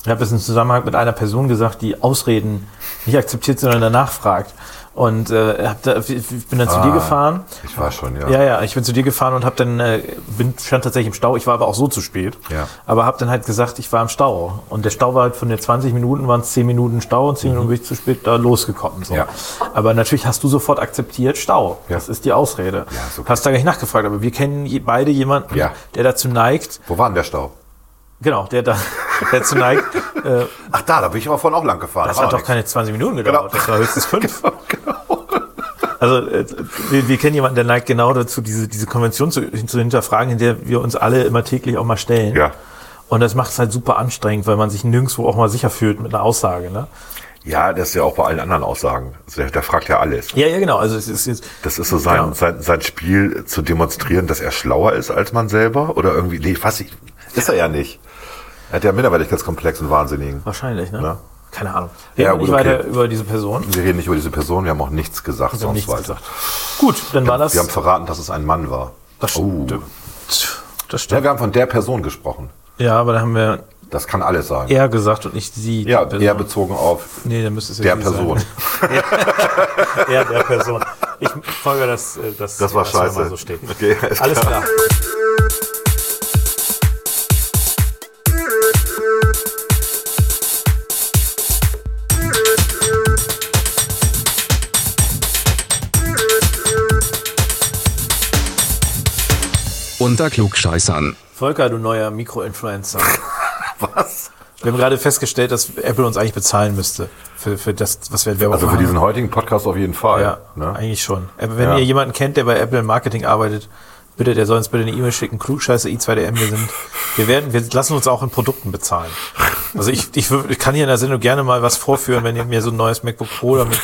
Ich habe das im Zusammenhang mit einer Person gesagt, die Ausreden nicht akzeptiert, sondern danach fragt. Und äh, hab da, ich bin dann zu dir gefahren. Ich war schon, ja. Ja, ja, ich bin zu dir gefahren und habe dann äh, bin stand tatsächlich im Stau. Ich war aber auch so zu spät. Ja. Aber habe dann halt gesagt, ich war im Stau und der Stau war halt von den 20 Minuten waren es 10 Minuten Stau und 10 Minuten bin ich zu spät da losgekommen. So. Mhm. Ja. Aber natürlich hast du sofort akzeptiert Stau. Ja. Das ist die Ausrede. Ja, okay. Hast da gleich nachgefragt, aber wir kennen beide jemanden, Ja. der dazu neigt, Wo war denn der Stau? Genau, der da der dazu neigt. Äh, Ach da, da bin ich aber vorhin auch lang gefahren. das war hat doch keine 20 Minuten gedauert. Genau. Das war höchstens fünf. Also äh, wir, wir kennen jemanden, der neigt genau dazu, diese, diese Konvention zu, zu hinterfragen, in der wir uns alle immer täglich auch mal stellen. Ja. Und das macht es halt super anstrengend, weil man sich nirgendwo auch mal sicher fühlt mit einer Aussage. Ne? Ja, das ist ja auch bei allen anderen Aussagen. Also der, der fragt ja alles. Ja, ja, genau. Also es ist jetzt. Das ist so sein, Ja. sein, sein Spiel zu demonstrieren, dass er schlauer ist als man selber oder irgendwie, nee, was ich, ist er ja nicht. Er hat ja Minderwertigkeitskomplex und Wahnsinnigen. Wahrscheinlich, ne? Ja. Keine Ahnung. Ja, Reden wir gut, nicht weiter okay. über diese Person. Wir reden nicht über diese Person, wir haben auch nichts gesagt, Wir sonst nichts weiter. gesagt. Gut, dann war das. Wir haben verraten, dass es ein Mann war. das Oh. stimmt. Das Ja, stimmt. wir haben von der Person gesprochen. Ja, aber da haben wir Das kann alles sein. er gesagt und nicht sie. Ja, eher bezogen auf Nee, dann müsste es ja der Person. Er der Person. Ich folge, dass äh, Das war das mal scheiße. so steht. Okay, alles Alles klar. klar. Unter Klugscheißern. Volker, du neuer Mikroinfluencer. Was? Wir haben gerade festgestellt, dass Apple uns eigentlich bezahlen müsste für, für das, was wir Werbung Also für machen. diesen heutigen Podcast auf jeden Fall. Ja, ne? eigentlich schon. Wenn Ja. ihr jemanden kennt, der bei Apple im Marketing arbeitet, bitte, der soll uns bitte eine E-Mail schicken. Klugscheiße i2dm, wir sind, wir werden, wir lassen uns auch in Produkten bezahlen. Also ich, ich, ich kann hier in der Sendung gerne mal was vorführen, wenn ihr mir so ein neues MacBook Pro oder mit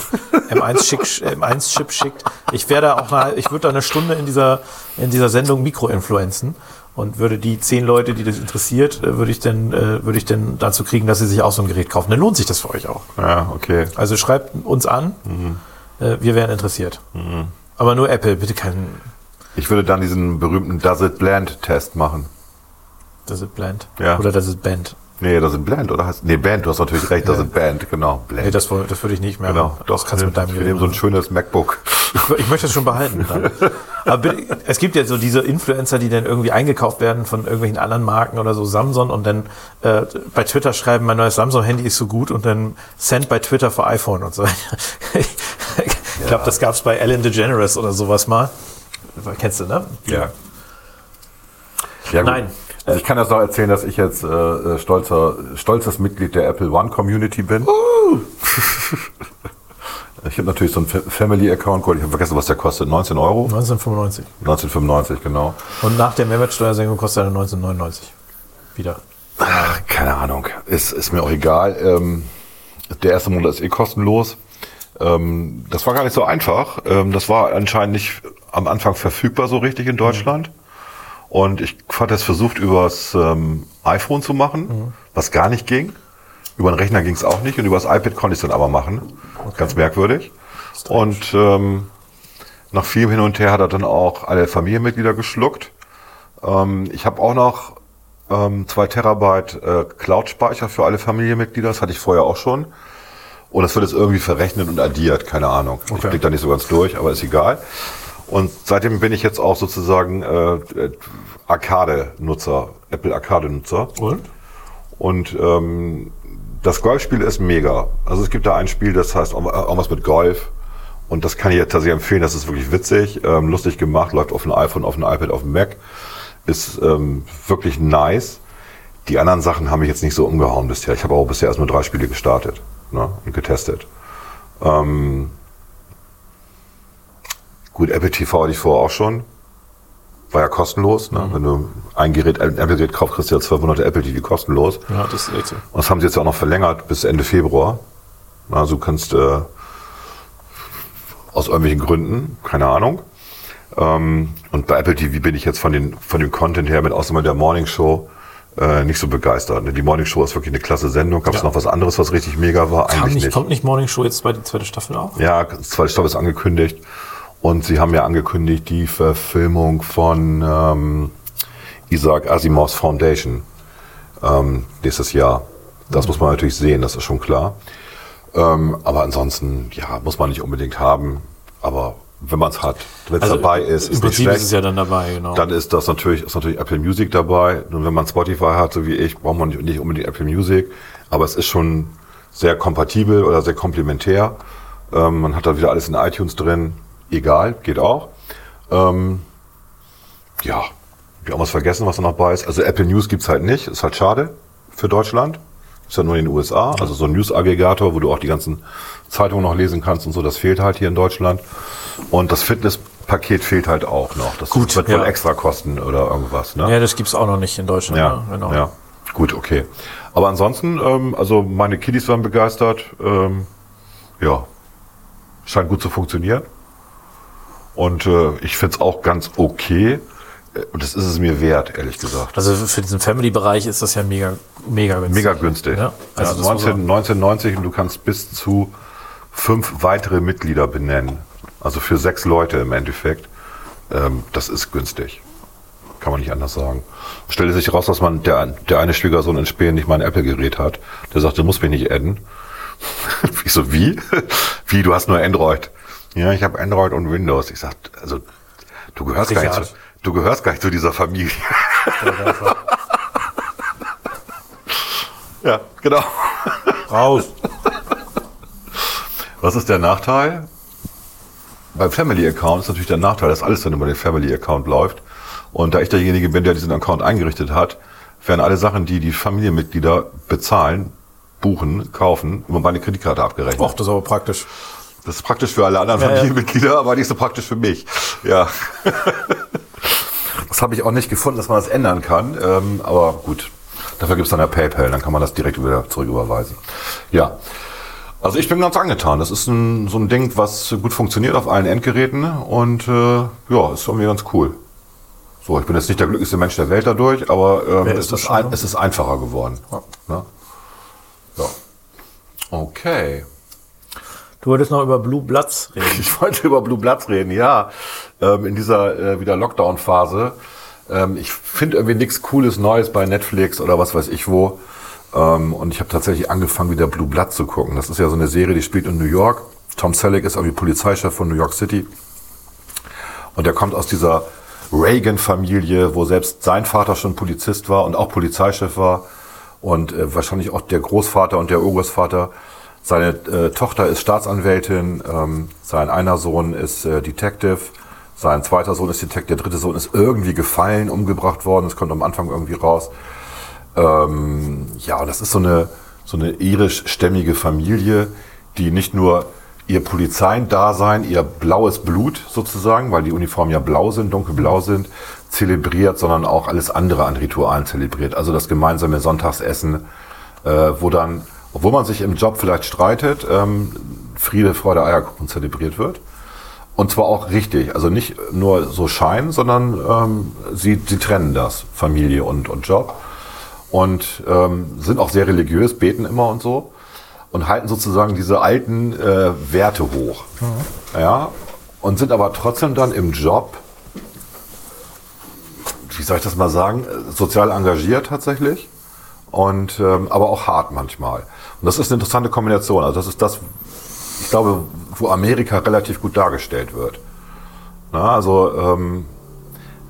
M1 Schick, M1 Chip schickt. Ich werde auch eine, ich würde da eine Stunde in dieser, in dieser Sendung Mikroinfluenzen und würde die zehn Leute, die das interessiert, äh, würde ich denn, äh, würde ich denn dazu kriegen, dass sie sich auch so ein Gerät kaufen. Dann lohnt sich das für euch auch. Ja, okay. Also schreibt uns an, äh, wir wären interessiert. Aber nur Apple, bitte keinen Ich würde dann diesen berühmten Does it blend Test machen. Does it blend? Ja. Oder Does it bend? Nee, das sind Blend, oder? Heißt- Nee, Band, du hast natürlich recht, das sind Band, genau. Blend. Nee, das, das würde ich nicht mehr. genau. das kannst du mit deinem Wir nehmen so ein schönes MacBook. Ich, ich möchte es schon behalten. Dann. Aber bitte, es gibt ja so diese Influencer, die dann irgendwie eingekauft werden von irgendwelchen anderen Marken oder so Samsung und dann äh, bei Twitter schreiben, mein neues Samsung-Handy ist so gut und dann send bei Twitter für iPhone und so. ich glaube, das gab es bei Ellen DeGeneres oder sowas mal. Kennst du, ne? Ja. ja. Nein. Also ich kann das noch erzählen, dass ich jetzt äh, äh, stolzer, stolzes Mitglied der Apple One Community bin. ich habe natürlich so einen Fa- Family Account geholt. Ich habe vergessen, was der kostet. 19 Euro? 1995. 1995, genau. Und nach der Mehrwertsteuersenkung kostet er 1999. Wieder. Ach, keine Ahnung. Ist, ist mir auch egal. Ähm, der erste Monat ist eh kostenlos. Ähm, das war gar nicht so einfach. Ähm, das war anscheinend nicht am Anfang verfügbar so richtig in Deutschland. Und ich hatte es versucht, übers ähm, iPhone zu machen, was gar nicht ging. Über den Rechner ging es auch nicht und übers iPad konnte ich es dann aber machen. Ganz merkwürdig. Und ähm, nach vielem Hin und Her hat er dann auch alle Familienmitglieder geschluckt. Ähm, ich habe auch noch ähm, 2 Terabyte äh, Cloud-Speicher für alle Familienmitglieder. Das hatte ich vorher auch schon. Und das wird jetzt irgendwie verrechnet und addiert, keine Ahnung. Ich Okay. blick da nicht so ganz durch, aber ist egal. Und seitdem bin ich jetzt auch sozusagen äh, äh, Arcade-Nutzer, Apple Arcade-Nutzer. Und? Und ähm, das Golfspiel ist mega. Also es gibt da ein Spiel, das heißt auch irgendwas mit Golf. Und das kann ich jetzt tatsächlich empfehlen. Das ist wirklich witzig, ähm, lustig gemacht, läuft auf dem iPhone, auf dem iPad, auf dem Mac. Ist ähm, wirklich nice. Die anderen Sachen haben mich jetzt nicht so umgehauen bisher. Ich habe auch bisher erst nur drei Spiele gestartet ne, und getestet. Ähm, gut, Apple TV hatte ich vorher auch schon. War ja kostenlos. Ne? Wenn du ein Gerät, ein Apple-Gerät kaufst, kriegst du ja zwölf Monate Apple TV kostenlos. Ja, das ist echt so. Und das haben sie jetzt ja auch noch verlängert bis Ende Februar. Also du kannst äh, aus irgendwelchen Gründen, keine Ahnung. Ähm, und bei Apple TV bin ich jetzt von, den, von dem Content her mit Ausnahme der Morning Show äh, nicht so begeistert. ne? Die Morning Show ist wirklich eine klasse Sendung. Gab es Ja. noch was anderes, was richtig mega war? Kam Eigentlich nicht, nicht. kommt nicht Morning Show jetzt bei die zweite Staffel auch? Ja, zweite Staffel ist angekündigt. Und sie haben ja angekündigt die Verfilmung von ähm, Isaac Asimovs Foundation ähm, nächstes Jahr. Das muss man natürlich sehen, das ist schon klar. Ähm, aber ansonsten, ja, muss man nicht unbedingt haben. Aber wenn man es hat, wenn es dabei ist, Also Im ist Prinzip schlecht. ist es ja dann dabei, genau. Dann ist das natürlich, ist natürlich Apple Music dabei. Und wenn man Spotify hat, so wie ich, braucht man nicht, nicht unbedingt Apple Music. Aber es ist schon sehr kompatibel oder sehr komplementär. Ähm, man hat da wieder alles in iTunes drin. Egal, geht auch. Ähm, ja, wir haben was vergessen, was da noch bei ist. Also Apple News gibt's halt nicht. Ist halt schade für Deutschland. Ist ja nur in den USA. Also so ein News-Aggregator, wo du auch die ganzen Zeitungen noch lesen kannst und so, das fehlt halt hier in Deutschland. Und das Fitnesspaket fehlt halt auch noch. Das Gut, wird wohl ja. extra kosten oder irgendwas. Ne? ja, das gibt's auch noch nicht in Deutschland. Ja, ne? genau. ja. Gut, okay. Aber ansonsten, ähm, also meine Kiddies waren begeistert. Ähm, ja, scheint gut zu funktionieren. Und äh, ich find's auch ganz okay. Äh, Und das ist es mir wert, ehrlich gesagt. Also für diesen Family-Bereich ist das ja mega, mega günstig. Mega günstig. Ja, also muss 19, 1990 und du kannst bis zu fünf weitere Mitglieder benennen. Also für sechs Leute im Endeffekt. Ähm, das ist günstig. Kann man nicht anders sagen. Stellte sich raus, dass man der, der eine Schwiegersohn in Spähen nicht mal ein Apple-Gerät hat. Der sagt, du musst mich nicht adden. ich so, wie? wie, du hast nur Android. Ja, ich habe Android und Windows. Ich sag, also du gehörst gar nicht zu, Richard. du gehörst gar nicht zu dieser Familie. ja, genau. Raus. Was ist der Nachteil? Beim Family Account ist natürlich der Nachteil, dass alles dann über den Family Account läuft. Und da ich derjenige bin, der diesen Account eingerichtet hat, werden alle Sachen, die die Familienmitglieder bezahlen, buchen, kaufen, über meine Kreditkarte abgerechnet. Och, das ist aber praktisch. Das ist praktisch für alle anderen Ja, ja. Familienmitglieder, aber nicht so praktisch für mich. Ja. das habe ich auch nicht gefunden, dass man das ändern kann. Ähm, aber gut, dafür gibt es dann ja PayPal, dann kann man das direkt wieder zurücküberweisen. Ja. Also ich bin ganz angetan. Das ist ein, so ein Ding, was gut funktioniert auf allen Endgeräten und äh, ja, ist irgendwie ganz cool. So, ich bin jetzt nicht der glücklichste Mensch der Welt dadurch, aber ähm, Wer es, ist ist ein, es ist einfacher geworden. Ja. Ne? Ja. Okay. Du wolltest noch über Blue Bloods reden. Ich wollte über Blue Bloods reden, ja. Ähm, in dieser äh, wieder Lockdown-Phase. Ähm, ich finde irgendwie nichts Cooles Neues bei Netflix oder was weiß ich wo. Ähm, und ich habe tatsächlich angefangen, wieder Blue Blood zu gucken. Das ist ja so eine Serie, die spielt in New York. Tom Selleck ist irgendwie Polizeichef von New York City. Und er kommt aus dieser Reagan-Familie, wo selbst sein Vater schon Polizist war und auch Polizeichef war. Und äh, wahrscheinlich auch der Großvater und der Urgroßvater. Seine äh, Tochter ist Staatsanwältin, ähm, sein einer Sohn ist äh, Detective, sein zweiter Sohn ist Detective, der dritte Sohn ist irgendwie gefallen, umgebracht worden. Das kommt am Anfang irgendwie raus. Ähm, ja, das ist so eine, so eine irisch-stämmige Familie, die nicht nur ihr Polizeidasein, ihr blaues Blut sozusagen, weil die Uniformen ja blau sind, dunkelblau sind, zelebriert, sondern auch alles andere an Ritualen zelebriert. Also das gemeinsame Sonntagsessen, äh, wo dann, obwohl man sich im Job vielleicht streitet, ähm, Friede, Freude, Eierkuchen zelebriert wird. Und zwar auch richtig, also nicht nur so Schein, sondern ähm, sie, sie trennen das, Familie und, und Job. Und ähm, sind auch sehr religiös, beten immer und so und halten sozusagen diese alten äh, Werte hoch. Ja, und sind aber trotzdem dann im Job, wie soll ich das mal sagen, sozial engagiert tatsächlich und ähm, aber auch hart manchmal. Und das ist eine interessante Kombination. Also das ist das, ich glaube, wo Amerika relativ gut dargestellt wird. Na, also ähm,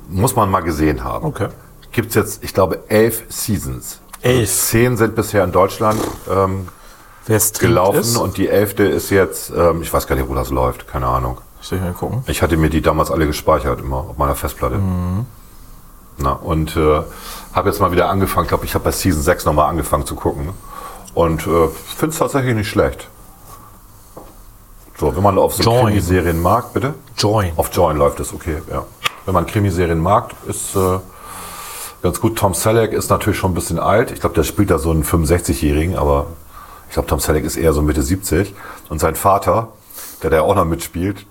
muss man mal gesehen haben. Okay. Gibt es jetzt, ich glaube, elf Seasons. Elf. Also zehn sind bisher in Deutschland ähm, gelaufen ist, und die elfte ist jetzt, ähm, ich weiß gar nicht, wo das läuft, keine Ahnung. soll ich mal gucken. Ich hatte mir die damals alle gespeichert, immer auf meiner Festplatte. Na, und äh, habe jetzt mal wieder angefangen, ich glaube, ich habe bei Season 6 nochmal angefangen zu gucken. Und äh, finde es tatsächlich nicht schlecht. So, wenn man auf so Join. Krimiserien mag, bitte? Join. Auf Join läuft es, okay, ja. Wenn man Krimiserien mag, ist äh, ganz gut. Tom Selleck ist natürlich schon ein bisschen alt. Ich glaube, der spielt da so einen 65-Jährigen, aber ich glaube, Tom Selleck ist eher so Mitte 70. Und sein Vater, der da auch noch mitspielt,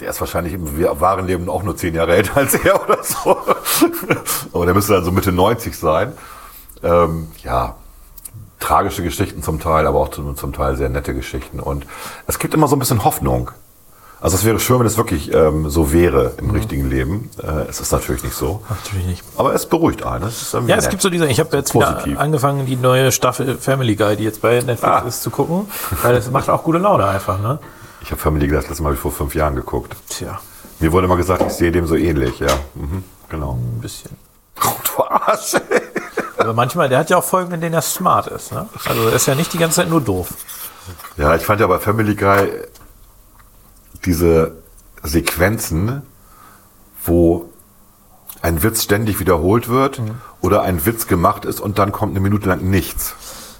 der ist wahrscheinlich im wahren Leben auch nur zehn Jahre älter als er oder so. aber der müsste dann so Mitte 90 sein. Ähm, ja, tragische Geschichten zum Teil, aber auch zum, zum Teil sehr nette Geschichten. Und es gibt immer so ein bisschen Hoffnung. Also es wäre schön, wenn es wirklich ähm, so wäre im richtigen Leben. Äh, es ist natürlich nicht so. Natürlich nicht. Aber es beruhigt einen. Es Ja, es nett. gibt so diese, ich habe jetzt angefangen, die neue Staffel Family Guy, die jetzt bei Netflix Ah. ist, zu gucken. Weil das macht auch gute Laune einfach, ne? Ich habe Family Guy das letzte Mal vor fünf Jahren geguckt. Tja, Mir wurde immer gesagt, ich sehe dem so ähnlich. Ja, mhm, genau. ein bisschen. Du Arsch. Aber manchmal, der hat ja auch Folgen, in denen er smart ist, ne? Also er ist ja nicht die ganze Zeit nur doof. Ja, ich fand ja bei Family Guy diese Sequenzen, wo ein Witz ständig wiederholt wird Mhm. oder ein Witz gemacht ist und dann kommt eine Minute lang nichts.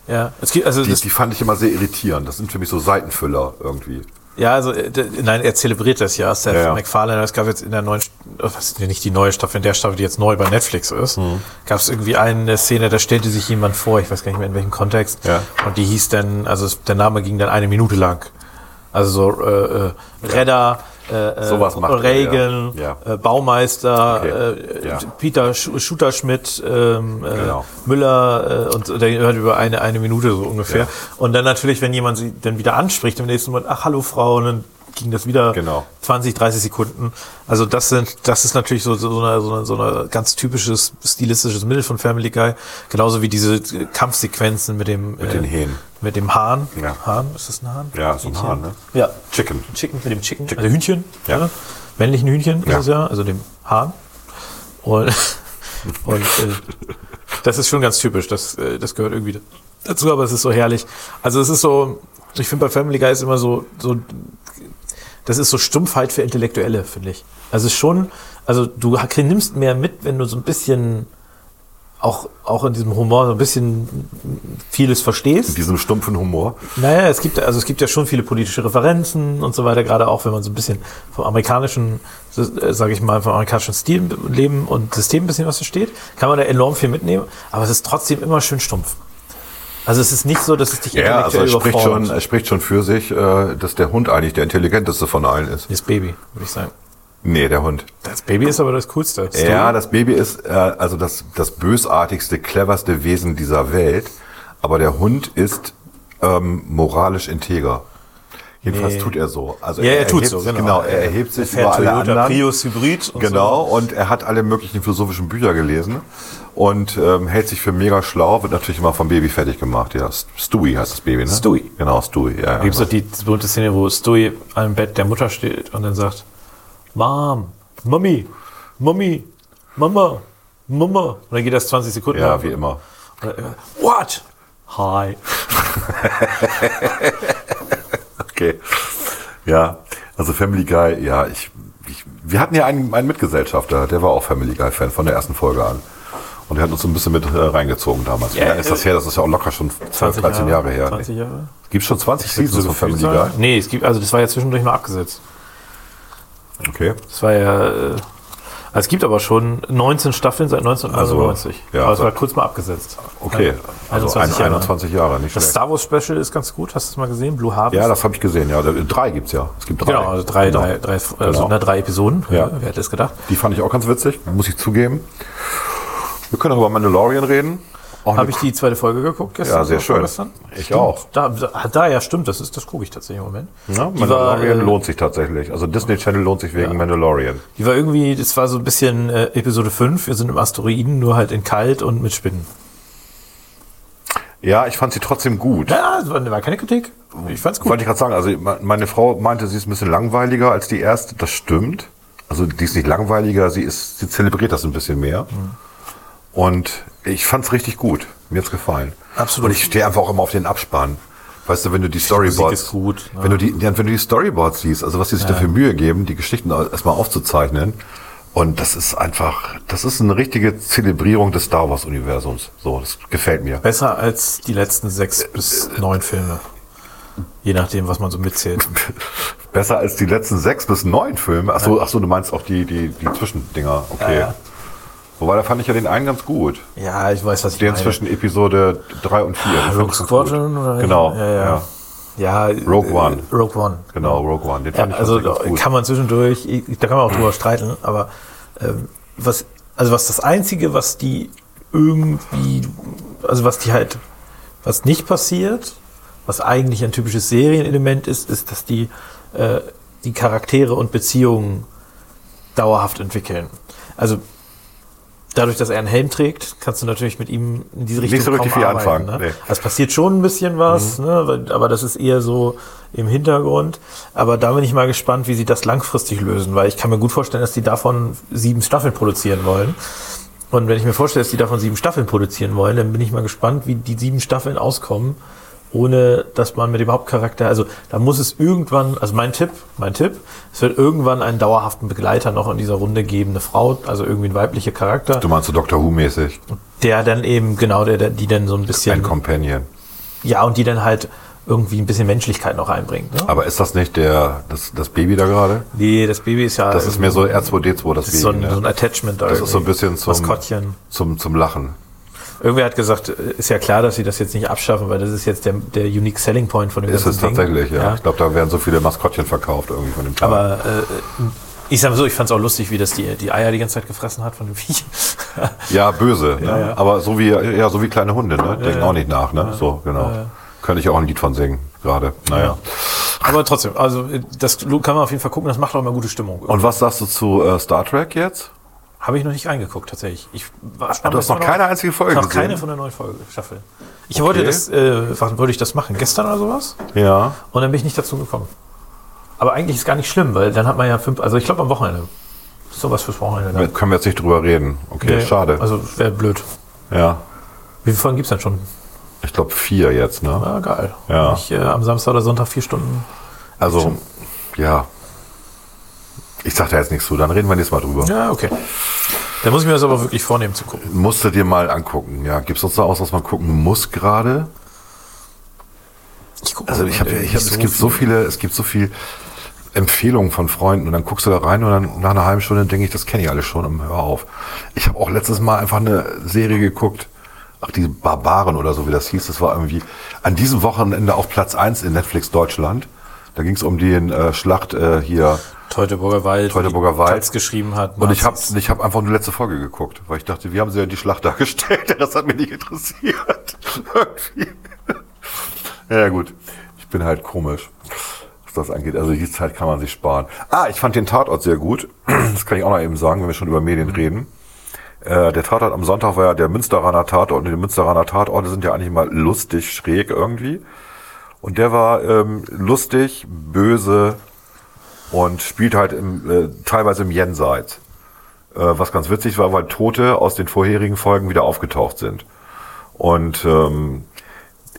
Ja, es gibt, also Die, die fand ich immer sehr irritierend. Das sind für mich so Seitenfüller irgendwie. Ja, also äh, nein, er zelebriert das ja, Seth Ja, ja. MacFarlane. Es gab jetzt in der neuen, oh, was ist denn nicht die neue Staffel, in der Staffel, die jetzt neu bei Netflix ist, Mhm. gab es irgendwie eine Szene, da stellte sich jemand vor, ich weiß gar nicht mehr in welchem Kontext, Ja. und die hieß dann, also der Name ging dann eine Minute lang. Also so äh, äh, Redder, äh, Sowas äh, macht er, Reagan, ja. Äh, Baumeister, Okay, äh, ja. Peter Sch Schutterschmidt, ähm, äh, Genau. Müller und der hört über eine, eine Minute so ungefähr. Ja. Und dann natürlich, wenn jemand sie dann wieder anspricht im nächsten Moment, ach hallo Frau, und dann ging das wieder Genau. 20, 30 Sekunden. Also das sind, das ist natürlich so, so, eine, so, eine, so eine ganz typisches stilistisches Mittel von Family Guy. Genauso wie diese Kampfsequenzen mit dem mit den Hähnen. Mit dem Hahn. Ja. Hahn, ist das ein Hahn? Ja, so ein Hähnchen? Hahn, ne? Ja. Chicken. Chicken, mit dem Chicken, also Hühnchen, Ja. ja. männlichen Hühnchen Ja. ist es ja, also dem Hahn. Und, und äh, das ist schon ganz typisch, das, äh, das gehört irgendwie dazu, aber es ist so herrlich. Also es ist so, ich finde bei Family Guy ist immer so, so, das ist so Stumpfheit für Intellektuelle, finde ich. Also es ist schon, also du nimmst mehr mit, wenn du so ein bisschen auch, auch in diesem Humor so ein bisschen vieles verstehst. Mit diesem stumpfen Humor. Naja, es gibt, also es gibt ja schon viele politische Referenzen und so weiter, gerade auch wenn man so ein bisschen vom amerikanischen, äh, sage ich mal, vom amerikanischen Stil, Leben und System ein bisschen was versteht, kann man da enorm viel mitnehmen, aber es ist trotzdem immer schön stumpf. Also es ist nicht so, dass es dich Ja, also intellektuell es spricht schon, es spricht schon für sich, äh, dass der Hund eigentlich der intelligenteste von allen ist. Das Baby, würde ich sagen. Nee, der Hund. Das Baby ist aber das Coolste. Ja, das Baby ist äh, also das, das bösartigste, cleverste Wesen dieser Welt. Aber der Hund ist ähm, moralisch integer. Jedenfalls Nee. tut er so. Also Ja, er tut erhebt so, sich- genau. genau. Er erhebt sich fährt über alle Toyota anderen. Prius Hybrid und Genau, und er hat alle möglichen philosophischen Bücher gelesen und ähm, hält sich für mega schlau, wird natürlich immer vom Baby fertig gemacht. Ja, Stewie heißt das Baby, ne? Stewie. Genau, Stewie, ja. Da gibt es doch die berühmte Szene, wo Stewie am Bett der Mutter steht und dann sagt, Mom, Mami, Mami, Mama, Mama. Und dann geht das 20 Sekunden. ja, lang. wie immer. Dann, What? Hi. Okay. Ja, also Family Guy, ja, ich, ich wir hatten ja einen, einen Mitgesellschafter, der war auch Family Guy Fan von der ersten Folge an. Und der hat uns so ein bisschen mit äh, reingezogen damals. Wie Ja, lange ist das äh, her? Das ist ja auch locker schon 12, 13 Jahre, her. 20 Jahre? Gibt schon 20 Seasons von Family Guy? Nee, es gibt, also das war ja zwischendurch mal abgesetzt. Okay. Das war ja, äh, also es gibt aber schon 19 Staffeln seit 1999. Also, ja, aber es war seit- kurz mal abgesetzt. Okay. Also 21 21 Jahre. 21 Jahre, nicht Das schlecht. Star Wars Special ist ganz gut. Hast du es mal gesehen? Blue Harvest? Ja, das habe ich gesehen. Ja, Da- drei gibt's ja. Es gibt drei. Genau, also drei, Genau. drei, drei, also Genau. na, drei Episoden. Ja. Wer hätte es gedacht? Die fand ich auch ganz witzig, muss ich zugeben. Wir können auch über Mandalorian reden. Habe ich die zweite Folge geguckt gestern? Ja, sehr schön. vorgestern? Ich Stimmt. auch. Da, da, ja, stimmt. Das, ist, das gucke ich tatsächlich im Moment. Ja, Mandalorian war, äh, lohnt sich tatsächlich. Also Disney Channel lohnt sich wegen Mandalorian. die war irgendwie, das war so ein bisschen äh, Episode 5. Wir sind im Asteroiden, nur halt in kalt und mit Spinnen. Ja, ich fand sie trotzdem gut. Ja, das war, keine Kritik. Ich fand's gut. Wollte ich gerade sagen, also me- meine Frau meinte, sie ist ein bisschen langweiliger als die erste. Das stimmt. Also die ist nicht langweiliger, sie ist, sie zelebriert das ein bisschen mehr. Mhm. Und ich fand's richtig gut. Mir hat's gefallen. Absolut. Und ich stehe einfach auch immer auf den Abspann. Weißt du, wenn du die Storyboards, ist gut, ne? wenn du die, ja, wenn du die Storyboards siehst, also was die sich da für Mühe geben, die Geschichten erstmal aufzuzeichnen. Und das ist einfach, das ist eine richtige Zelebrierung des Star Wars Universums. So, das gefällt mir. Besser als die letzten sechs bis neun Filme. Je nachdem, was man so mitzählt. Besser als die letzten sechs bis neun Filme. Ach so, ach so du meinst auch die, die, die Zwischendinger. Okay. Ja, ja. Wobei, da fand ich ja den einen ganz gut. Ja, ich weiß, was ich Den meine. zwischen Episode drei und vier. Den fand Rogue Squadron oder Genau. Ja, ja. ja. Rogue äh, One. Rogue One. Genau, Rogue One. Den Ja, fand ich also gut. kann man zwischendurch, da kann man auch drüber streiten, aber ähm, was, also was das Einzige, was die irgendwie, also was die halt, was nicht passiert, was eigentlich ein typisches Serienelement ist, ist, dass die äh, die Charaktere und Beziehungen dauerhaft entwickeln. Also dadurch, dass er einen Helm trägt, kannst du natürlich mit ihm in diese Richtung Nicht so richtig kaum viel arbeiten, anfangen, Ne? nee. Mhm. Also Es passiert schon ein bisschen was, ne? weil- aber das ist eher so im Hintergrund. Aber da bin ich mal gespannt, wie sie das langfristig lösen, weil ich kann mir gut vorstellen, dass die davon sieben Staffeln produzieren wollen. Und wenn ich mir vorstelle, dass die davon sieben Staffeln produzieren wollen, dann bin ich mal gespannt, wie die sieben Staffeln auskommen, ohne dass man mit dem Hauptcharakter, also da muss es irgendwann, also mein Tipp, mein Tipp, es wird irgendwann einen dauerhaften Begleiter noch in dieser Runde geben, eine Frau, also irgendwie ein weiblicher Charakter, Du meinst so Doctor Who-mäßig? der dann eben, genau, der, der die dann so ein bisschen, Ein Companion. ja, und die dann halt irgendwie ein bisschen Menschlichkeit noch einbringt. Ne? Aber ist das nicht der, das, das Baby da gerade? Nee, das Baby ist ja. Das ist mehr so R2D2, das das Baby. ist so ein, ne? so ein Attachment. Da das ist so ein irgendwie. bisschen zum, Maskottchen. zum, zum Lachen. Irgendwer hat gesagt, ist ja klar, dass sie das jetzt nicht abschaffen, weil das ist jetzt der, der Unique Selling Point von dem Ist es ganzen Ding. tatsächlich, ja. Ich glaube, da werden so viele Maskottchen verkauft irgendwie von dem Teil. Aber äh, ich sag mal so, ich fand es auch lustig, wie das die, die Eier die ganze Zeit gefressen hat von dem Viech. Ja, böse. ne? ja. Aber so wie, ja, so wie kleine Hunde, ne? Denken ja. auch nicht nach, ne? So, genau. Ja, ja. Könnte ich auch ein Lied von singen, gerade. Naja. Aber trotzdem, also das kann man auf jeden Fall gucken, das macht auch mal gute Stimmung. Und was sagst du zu äh, Star Trek jetzt? Habe ich noch nicht reingeguckt, tatsächlich. Ich war Ah, du hast noch keine einzige Folge Noch gesehen? keine von der neuen Folge, Staffel. Ich wollte das, äh, wann wollte ich das machen? Gestern oder sowas? Ja. Und dann bin ich nicht dazu gekommen. Aber eigentlich ist gar nicht schlimm, weil dann hat man ja fünf, also ich glaube am Wochenende. Sowas fürs Wochenende. Da können wir jetzt nicht drüber reden. Okay, Nee, schade. Also wäre blöd. ja. Wie viele Folgen gibt's denn schon? Ich glaube vier jetzt, ne? Ja, geil. Ja. Ich, äh, am Samstag oder Sonntag vier Stunden. Also, ja. Ich sag da jetzt nichts zu, dann reden wir nächstes Mal drüber. Ja, okay. Dann muss ich mir das aber wirklich vornehmen zu gucken. Musst du dir mal angucken. Ja, gibt's sonst noch aus, was man gucken muss gerade? Ich guck Also mal, ich habe, ich hab, nicht es gibt so viel. viele, es gibt so viel Empfehlungen von Freunden und dann guckst du da rein und dann nach einer halben Stunde denke ich, das kenne ich alles schon und hör auf. Ich habe auch letztes Mal einfach eine Serie geguckt, ach die Barbaren oder so wie das hieß, das war irgendwie an diesem Wochenende auf Platz eins in Netflix Deutschland. Da ging es um die äh, Schlacht äh, hier Teutoburger Wald. Teutoburger Wald. Taz geschrieben hat. und ich habe ich hab einfach nur die letzte Folge geguckt, weil ich dachte, wie haben sie ja die Schlacht dargestellt? Das hat mich nicht interessiert. Ja gut, ich bin halt komisch. was das angeht. Also die Zeit kann man sich sparen. Ah, ich fand den Tatort sehr gut. Das kann ich auch noch eben sagen, wenn wir schon über Medien reden. Äh, der Tatort am Sonntag war ja der Münsteraner Tatort und die Münsteraner Tatorte sind ja eigentlich mal lustig schräg irgendwie. Und der war ähm, lustig, böse und spielt halt im, äh, teilweise im Jenseits. Äh, was ganz witzig war, weil Tote aus den vorherigen Folgen wieder aufgetaucht sind. Und ähm,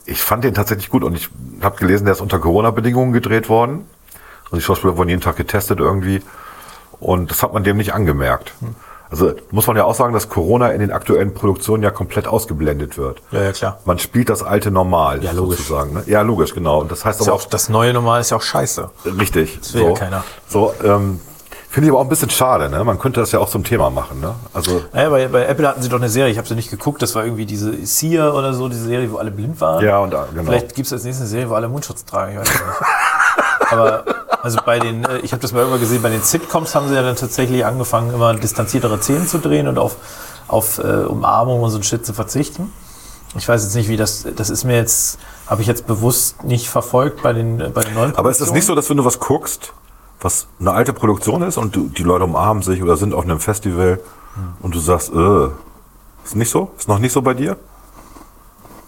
ich fand den tatsächlich gut und ich habe gelesen, der ist unter Corona-Bedingungen gedreht worden. Und die Schauspieler wurden jeden Tag getestet irgendwie. Und das hat man dem nicht angemerkt. Also muss man ja auch sagen, dass Corona in den aktuellen Produktionen ja komplett ausgeblendet wird. Ja, ja, klar. Man spielt das alte Normal, Ja, logisch. sozusagen. Ne? Ja, logisch, genau. Und das heißt Ist ja aber auch, das neue Normal ist ja auch scheiße. Richtig. Das will ja keiner. So, ähm, finde ich aber auch ein bisschen schade, ne? Man könnte das ja auch zum Thema machen, ne? Also, Naja, bei, bei Apple hatten sie doch eine Serie, ich habe sie nicht geguckt, das war irgendwie diese Seer oder so, diese Serie, wo alle blind waren. ja, und äh, genau. Vielleicht gibt es als nächste eine Serie, wo alle Mundschutz tragen, ich weiß nicht. Aber also bei den, äh, ich habe das mal irgendwann gesehen, bei den Sitcoms haben sie ja dann tatsächlich angefangen, immer distanziertere Szenen zu drehen und auf, auf äh, Umarmung und so ein Shit zu verzichten. Ich weiß jetzt nicht, wie das, das ist mir jetzt, habe ich jetzt bewusst nicht verfolgt bei den, äh, bei den neuen Aber ist das nicht so, dass wenn du was guckst, was eine alte Produktion ist und du, die Leute umarmen sich oder sind auf einem Festival und du sagst, äh, ist nicht so? Ist noch nicht so bei dir?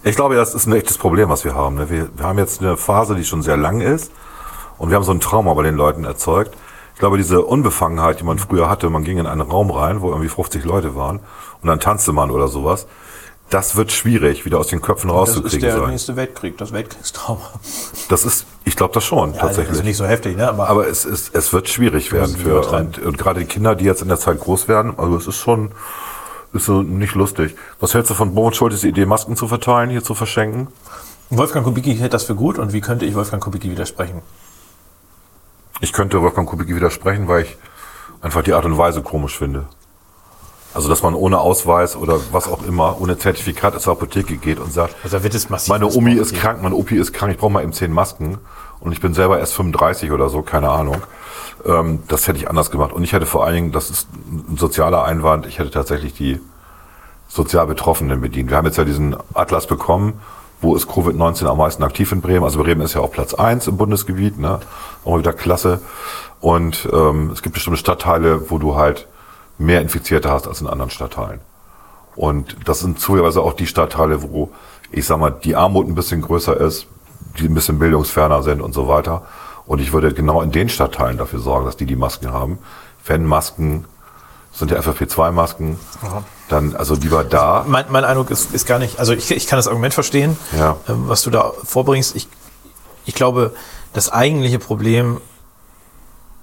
Ich glaube, das ist ein echtes Problem, was wir haben. Ne? Wir, wir haben jetzt eine Phase, die schon sehr lang ist und wir haben so ein Trauma bei den Leuten erzeugt. Ich glaube, diese Unbefangenheit, die man früher hatte, man ging in einen Raum rein, wo irgendwie 50 Leute waren und dann tanzte man oder sowas, das wird schwierig, wieder aus den Köpfen Das ist rauszukriegen der sein. nächste Weltkrieg, das Weltkriegstrauma. Das ist, ich glaube das schon, Ja, tatsächlich. Also nicht so heftig, ne? Aber, Aber es, ist, es wird schwierig werden für und, und gerade die Kinder, die jetzt in der Zeit groß werden. Also es ist schon ist so nicht lustig. Was hältst du von Bo und Schultes Idee, Masken zu verteilen, hier zu verschenken? Wolfgang Kubicki hält das für gut und wie könnte ich Wolfgang Kubicki widersprechen? Ich könnte Wolfgang Kubicki widersprechen, weil ich einfach die Art und Weise komisch finde. Also dass man ohne Ausweis oder was auch immer, ohne Zertifikat zur Apotheke geht und sagt, Also wird es massiv. meine Omi ist krank, mein Opi ist krank, ich brauche mal eben zehn Masken und ich bin selber erst 35 oder so, keine Ahnung. Ähm, das hätte ich anders gemacht. Und ich hätte vor allen Dingen, das ist ein sozialer Einwand, ich hätte tatsächlich die sozial Betroffenen bedient. Wir haben jetzt ja diesen Atlas bekommen, wo ist Covid-19 am meisten aktiv in Bremen. Also Bremen ist ja auf Platz eins im Bundesgebiet, ne? Auch wieder klasse. Und ähm, es gibt bestimmte Stadtteile, wo du halt mehr Infizierte hast als in anderen Stadtteilen. Und das sind zuweise auch die Stadtteile, wo, ich sag mal, die Armut ein bisschen größer ist, die ein bisschen bildungsferner sind und so weiter. Und ich würde genau in den Stadtteilen dafür sorgen, dass die die Masken haben. Wenn Masken, sind ja FFP2-Masken, dann also lieber da. Mein, mein Eindruck ist, ist gar nicht, also ich, ich kann das Argument verstehen, Ja. ähm, was du da vorbringst. Ich, ich glaube, das eigentliche Problem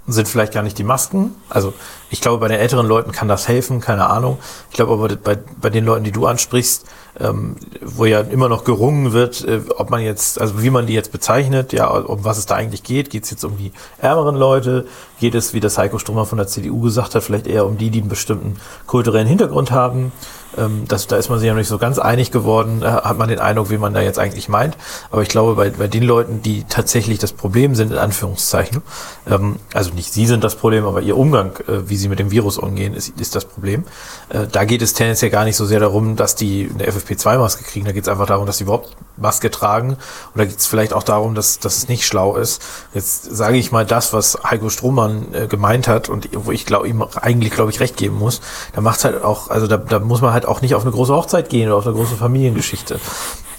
sind vielleicht gar nicht die Masken. Also ich glaube, bei den älteren Leuten kann das helfen, keine Ahnung. Ich glaube aber bei, bei den Leuten, die du ansprichst, ähm, wo ja immer noch gerungen wird, äh, ob man jetzt, also wie man die jetzt bezeichnet, ja, um was es da eigentlich geht. Geht es jetzt um die ärmeren Leute? Geht es, wie das Heiko Strummer von der CDU gesagt hat, vielleicht eher um die, die einen bestimmten kulturellen Hintergrund haben? Ähm, das, da ist man sich ja noch nicht so ganz einig geworden, äh, hat man den Eindruck, wie man da jetzt eigentlich meint. Aber ich glaube, bei, bei den Leuten, die tatsächlich das Problem sind, in Anführungszeichen, ähm, also nicht sie sind das Problem, aber ihr Umgang, äh, wie sie mit dem Virus umgehen, ist, ist das Problem. Äh, da geht es tendenziell gar nicht so sehr darum, dass die eine FFP2-Maske kriegen, da geht es einfach darum, dass sie überhaupt Maske tragen. Und da geht es vielleicht auch darum, dass, dass es nicht schlau ist. Jetzt sage ich mal das, was Heiko Strohmann äh, gemeint hat und wo ich glaube, ihm eigentlich, glaube ich, recht geben muss. Da macht halt auch, also da, da muss man halt auch nicht auf eine große Hochzeit gehen oder auf eine große Familiengeschichte.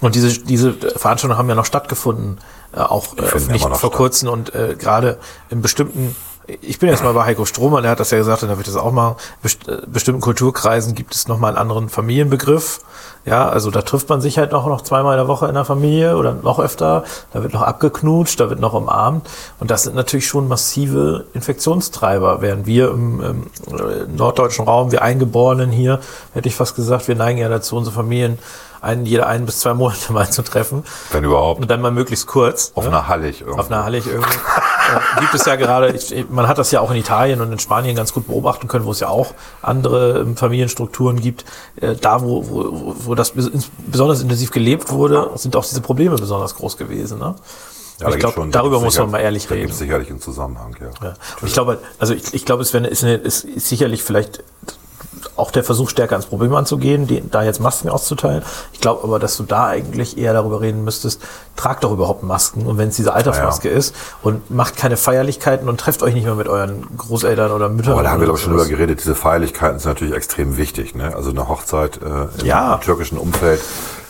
Und diese, diese Veranstaltungen haben ja noch stattgefunden, äh, auch äh, nicht vor statt. kurzem und äh, gerade in bestimmten ich bin jetzt mal bei Heiko Strohmann, der hat das ja gesagt, und da wird das auch mal, äh, bestimmten Kulturkreisen gibt es nochmal einen anderen Familienbegriff. Ja, also da trifft man sich halt noch, noch zweimal in der Woche in der Familie oder noch öfter. Da wird noch abgeknutscht, da wird noch umarmt. Und das sind natürlich schon massive Infektionstreiber. Während wir im, im äh, norddeutschen Raum, wir Eingeborenen hier, hätte ich fast gesagt, wir neigen ja dazu, unsere Familien einen, jede ein bis zwei Monate mal zu treffen. Wenn überhaupt. Und dann mal möglichst kurz. Auf ne? einer Hallig irgendwie. Auf einer Hallig irgendwie. Äh, gibt es ja gerade, ich, man hat das ja auch in Italien und in Spanien ganz gut beobachten können, wo es ja auch andere ähm, Familienstrukturen gibt. Äh, da, wo, wo, wo das besonders intensiv gelebt wurde, sind auch diese Probleme besonders groß gewesen. Ne? Ja, ich da glaube, da darüber muss man mal ehrlich Da reden. gibt es sicherlich einen Zusammenhang, ja. Ja. Ich glaube, also ich, ich glaube, es wäre- ist, ist, ist sicherlich vielleicht auch der Versuch, stärker ans Problem anzugehen, die, da jetzt Masken auszuteilen. Ich glaube aber, dass du da eigentlich eher darüber reden müsstest, tragt doch überhaupt Masken. Und wenn es diese Alltagsmaske ist und macht keine Feierlichkeiten und trefft euch nicht mehr mit euren Großeltern oder Müttern. Aber da haben wir doch schon drüber geredet, diese Feierlichkeiten sind natürlich extrem wichtig. Ne? Also eine Hochzeit äh, im Ja. türkischen Umfeld,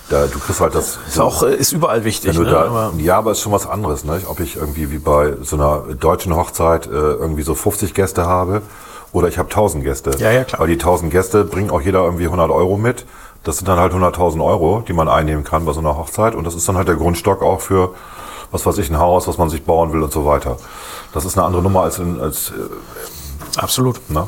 da, du kriegst halt das... Ist auch, äh, ist überall wichtig. Ne? da, Aber- ja, aber ist schon was anderes, ne? Ob ich irgendwie wie bei so einer deutschen Hochzeit äh, irgendwie so 50 Gäste habe oder ich habe 1000 Gäste. Ja, ja, klar. Weil die 1000 Gäste bringen auch jeder irgendwie 100 Euro mit. Das sind dann halt 100.000 Euro, die man einnehmen kann bei so einer Hochzeit. Und das ist dann halt der Grundstock auch für, was weiß ich, ein Haus, was man sich bauen will und so weiter. Das ist eine andere Nummer als, in, als äh, Absolut. Ne?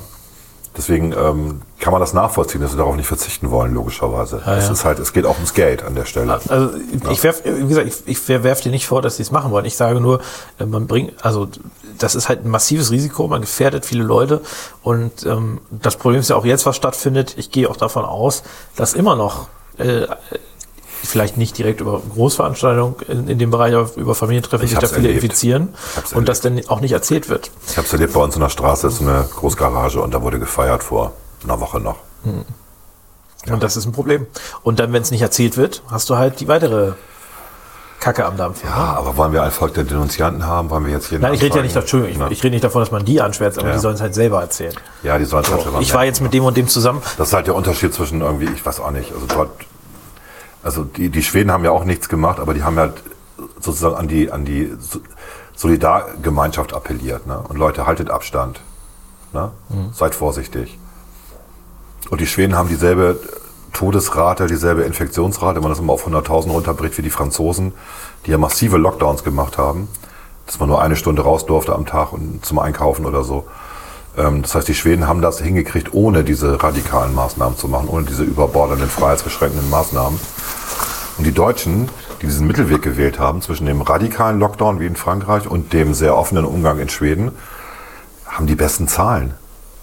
Deswegen ähm, kann man das nachvollziehen, dass sie darauf nicht verzichten wollen, logischerweise. es ja. ist halt, es geht auch ums Geld an der Stelle. Also ich werf, wie gesagt, ich, ich werf dir nicht vor, dass sie es machen wollen. Ich sage nur, äh, man bringt, also das ist halt ein massives Risiko, man gefährdet viele Leute und ähm, das Problem ist ja auch jetzt, was stattfindet. Ich gehe auch davon aus, dass immer noch äh, vielleicht nicht direkt über Großveranstaltungen in, in dem Bereich, aber über Familientreffen Ich sich da viele erlebt. infizieren und das dann auch nicht erzählt wird. Ich habe es erlebt, bei uns in der Straße ist so eine Großgarage und da wurde gefeiert vor einer Woche noch. Und das ist ein Problem. Und dann, wenn es nicht erzählt wird, hast du halt die weitere Kacke am Dampf. Ja, aber wollen wir ein Volk der Denunzianten haben? Wollen wir jetzt jeden Nein, ich rede ja nicht? Entschuldigung, ich, Ne? ich rede nicht davon, dass man die anschwärzt, aber Ja. die sollen es halt selber erzählen. Ja, die sollen es halt selber Ich war jetzt mit dem und dem zusammen. Das ist halt der Unterschied zwischen irgendwie, ich weiß auch nicht, also dort, also die, die Schweden haben ja auch nichts gemacht, aber die haben halt sozusagen an die, an die So- Solidargemeinschaft appelliert. Ne? Und Leute, haltet Abstand. Ne? Mhm. Seid vorsichtig. Und die Schweden haben dieselbe Todesrate, dieselbe Infektionsrate, wenn man das immer auf 100.000 runterbricht wie die Franzosen, die ja massive Lockdowns gemacht haben, dass man nur eine Stunde raus durfte am Tag und zum Einkaufen oder so. Ähm, Das heißt, die Schweden haben das hingekriegt, ohne diese radikalen Maßnahmen zu machen, ohne diese überbordenden, freiheitsbeschränkenden Maßnahmen. Und die Deutschen, die diesen Mittelweg gewählt haben zwischen dem radikalen Lockdown wie in Frankreich und dem sehr offenen Umgang in Schweden, haben die besten Zahlen.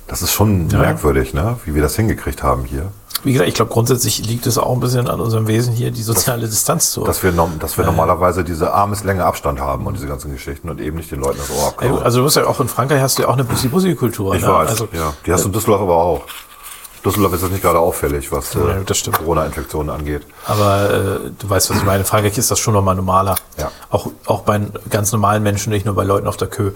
Das ist schon merkwürdig, ne? wie wir das hingekriegt haben hier. Wie gesagt, ich glaube, grundsätzlich liegt es auch ein bisschen an unserem Wesen hier, die soziale Distanz zu. Dass wir, dass wir normalerweise diese Armeslänge Abstand haben und diese ganzen Geschichten und eben nicht den Leuten das Ohr abkauen. also du musst ja auch in Frankreich hast du ja auch eine Bussi-Bussi-Kultur. ich ne? weiß, Also, ja. Die hast du in Düsseldorf aber auch. Düsseldorf ist jetzt nicht gerade auffällig, was äh, das. Corona-Infektionen angeht. Aber äh, du weißt, was ich meine. In Frankreich ist das schon nochmal normaler. Ja. Auch, auch bei ganz normalen Menschen, nicht nur bei Leuten auf der Kö.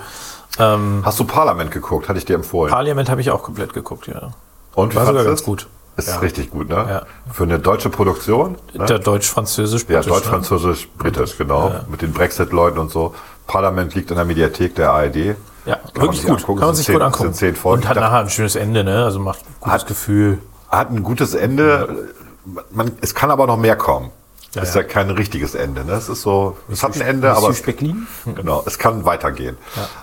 Ähm, Hast du Parlament geguckt? Hatte ich dir empfohlen. Parliament habe ich auch komplett geguckt, ja. und War sogar ganz gut. Ist Ja. richtig gut, ne? Ja. Für eine deutsche Produktion. Ne? Der Deutsch-Französisch. Ja, britisch, Deutsch, ne? Genau. Mit den Brexit-Leuten und so. Parlament liegt in der Mediathek der ARD. Ja, Kann wirklich gut. angucken. Kann man sich sind gut zehn- angucken. sind zehn Folgen. Und hat nachher ein schönes Ende, ne? Also macht ein gutes Hat- Gefühl. Hat ein gutes Ende. Man, es kann aber noch mehr kommen. Ja, ist ja. ja kein richtiges Ende. Ne? Es ist so, es hat ein Ende, aber es, genau, es kann weitergehen.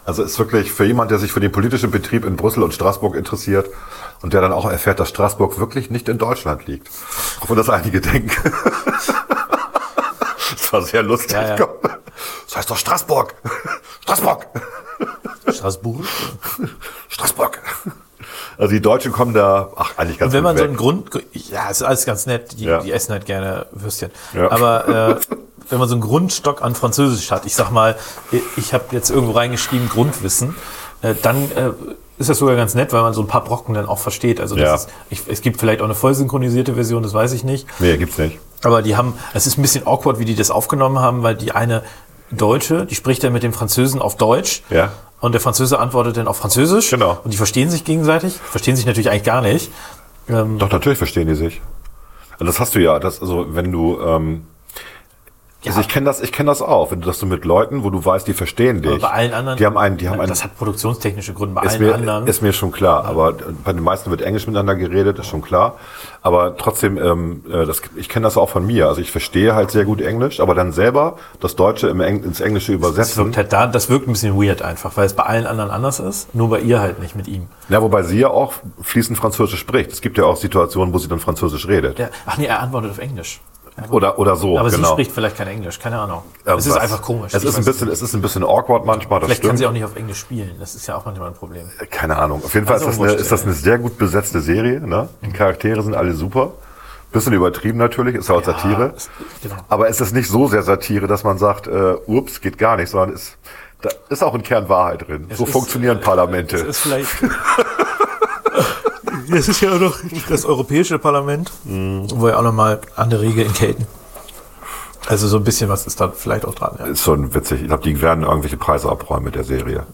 Also ist wirklich für jemand, der sich für den politischen Betrieb in Brüssel und Straßburg interessiert und der dann auch erfährt, dass Straßburg wirklich nicht in Deutschland liegt. Auch wenn das einige denken. Das war sehr lustig. Ja, ja. Das heißt doch Straßburg. Straßburg. Straßburg. Straßburg. Also die Deutschen kommen da, ach, eigentlich ganz Und wenn man so weg. einen Grund, ja, ist alles ganz nett, die, Ja. die essen halt gerne Würstchen. Ja. Aber äh, wenn man so einen Grundstock an Französisch hat, ich sag mal, ich habe jetzt irgendwo reingeschrieben Grundwissen, äh, dann äh, ist das sogar ganz nett, weil man so ein paar Brocken dann auch versteht. Also das Ja. ist, ich, es gibt vielleicht auch eine voll synchronisierte Version, das weiß ich nicht. Nee, gibt's nicht. Aber die haben, es ist ein bisschen awkward, wie die das aufgenommen haben, weil die eine Deutsche, die spricht dann mit dem Französen auf Deutsch. Ja. Und der Französe antwortet dann auf Französisch. Genau. Und die verstehen sich gegenseitig. Verstehen sich natürlich eigentlich gar nicht. Ähm, Doch, natürlich verstehen die sich. Also das hast du ja, das, also wenn du, ähm, also ich kenne das, ich kenne das auch, wenn du das so mit Leuten, wo du weißt, die verstehen dich. Aber bei allen anderen. Die haben einen, die haben einen, Das hat produktionstechnische Gründe. Bei allen mir, anderen. ist mir schon klar, aber bei den meisten wird Englisch miteinander geredet, ist schon klar. Aber trotzdem, ähm, äh, das, ich kenne das auch von mir. Also ich verstehe halt sehr gut Englisch, aber dann selber das Deutsche im Eng ins Englische das übersetzen. wirkt halt da, das wirkt ein bisschen weird einfach, weil es bei allen anderen anders ist, nur bei ihr halt nicht mit ihm. Ja, wobei sie ja auch fließend Französisch spricht. Es gibt ja auch Situationen, wo sie dann Französisch redet. Der, ach nee, er antwortet auf Englisch. Oder, oder so, Aber genau. sie spricht vielleicht kein Englisch, keine Ahnung. es ist Irgendwas. einfach komisch. Es ist, ein bisschen, nicht. es ist ein bisschen awkward manchmal, Vielleicht stimmt. kann sie auch nicht auf Englisch spielen. Das ist ja auch manchmal ein Problem. Keine Ahnung. Auf jeden Fall Also ist, das eine, ist das ja. eine sehr gut besetzte Serie. Ne? Die Charaktere sind alle super. Bisschen übertrieben natürlich, ist auch Satire. ist- genau. Aber es ist nicht so sehr Satire, dass man sagt, äh, ups, geht gar nicht, sondern ist, da ist auch ein Kern Wahrheit drin. so ist- funktionieren Parlamente. Es ist vielleicht. Das ist ja auch noch das Europäische Parlament, wo ja auch nochmal andere Regeln gelten. Also so ein bisschen was ist da vielleicht auch dran. Ja. Ist schon witzig. Ich glaube, die werden irgendwelche Preise abräumen mit der Serie.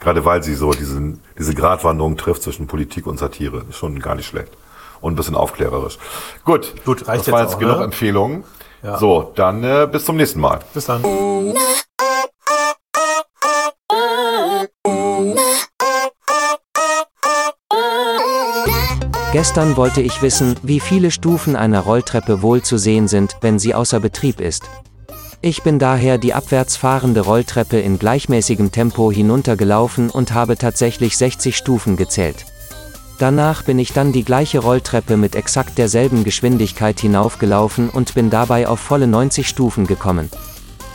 Gerade weil sie so diesen, diese Gratwanderung trifft zwischen Politik und Satire. Ist schon gar nicht schlecht. Und ein bisschen aufklärerisch. Gut, Gut, reicht das war jetzt jetzt auch, genug ne? Empfehlungen. Ja. So, dann äh, bis zum nächsten Mal. Bis dann. Gestern wollte ich wissen, wie viele Stufen einer Rolltreppe wohl zu sehen sind, wenn sie außer Betrieb ist. Ich bin daher die abwärts fahrende Rolltreppe in gleichmäßigem Tempo hinuntergelaufen und habe tatsächlich 60 Stufen gezählt. Danach bin ich dann die gleiche Rolltreppe mit exakt derselben Geschwindigkeit hinaufgelaufen und bin dabei auf volle 90 Stufen gekommen.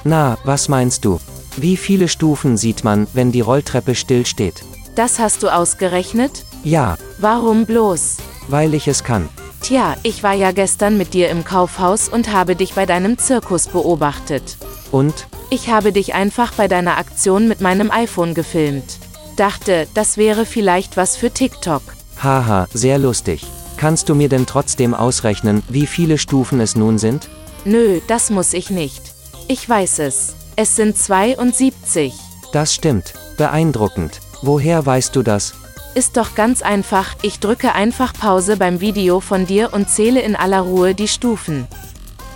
Na, was meinst du? Wie viele Stufen sieht man, wenn die Rolltreppe still steht? Das hast du ausgerechnet? Ja, Warum bloß? weil ich es kann. Tja, ich war ja gestern mit dir im Kaufhaus und habe dich bei deinem Zirkus beobachtet. Und? Ich habe dich einfach bei deiner Aktion mit meinem iPhone gefilmt. Dachte, das wäre vielleicht was für TikTok. Haha, sehr lustig. Kannst du mir denn trotzdem ausrechnen, wie viele Stufen es nun sind? Nö, das muss ich nicht. Ich weiß es. Es sind 72. Das stimmt. Beeindruckend. Woher weißt du das? Ist doch ganz einfach, ich drücke einfach Pause beim Video von dir und zähle in aller Ruhe die Stufen.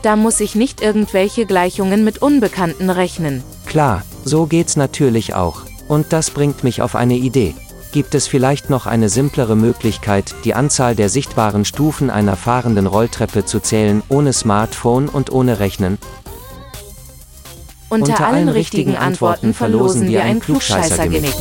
Da muss ich nicht irgendwelche Gleichungen mit Unbekannten rechnen. Klar, so geht's natürlich auch. Und das bringt mich auf eine Idee. Gibt es vielleicht noch eine simplere Möglichkeit, die Anzahl der sichtbaren Stufen einer fahrenden Rolltreppe zu zählen, ohne Smartphone und ohne Rechnen? Unter, allen richtigen Antworten verlosen wir ein Klugscheißer-Genick.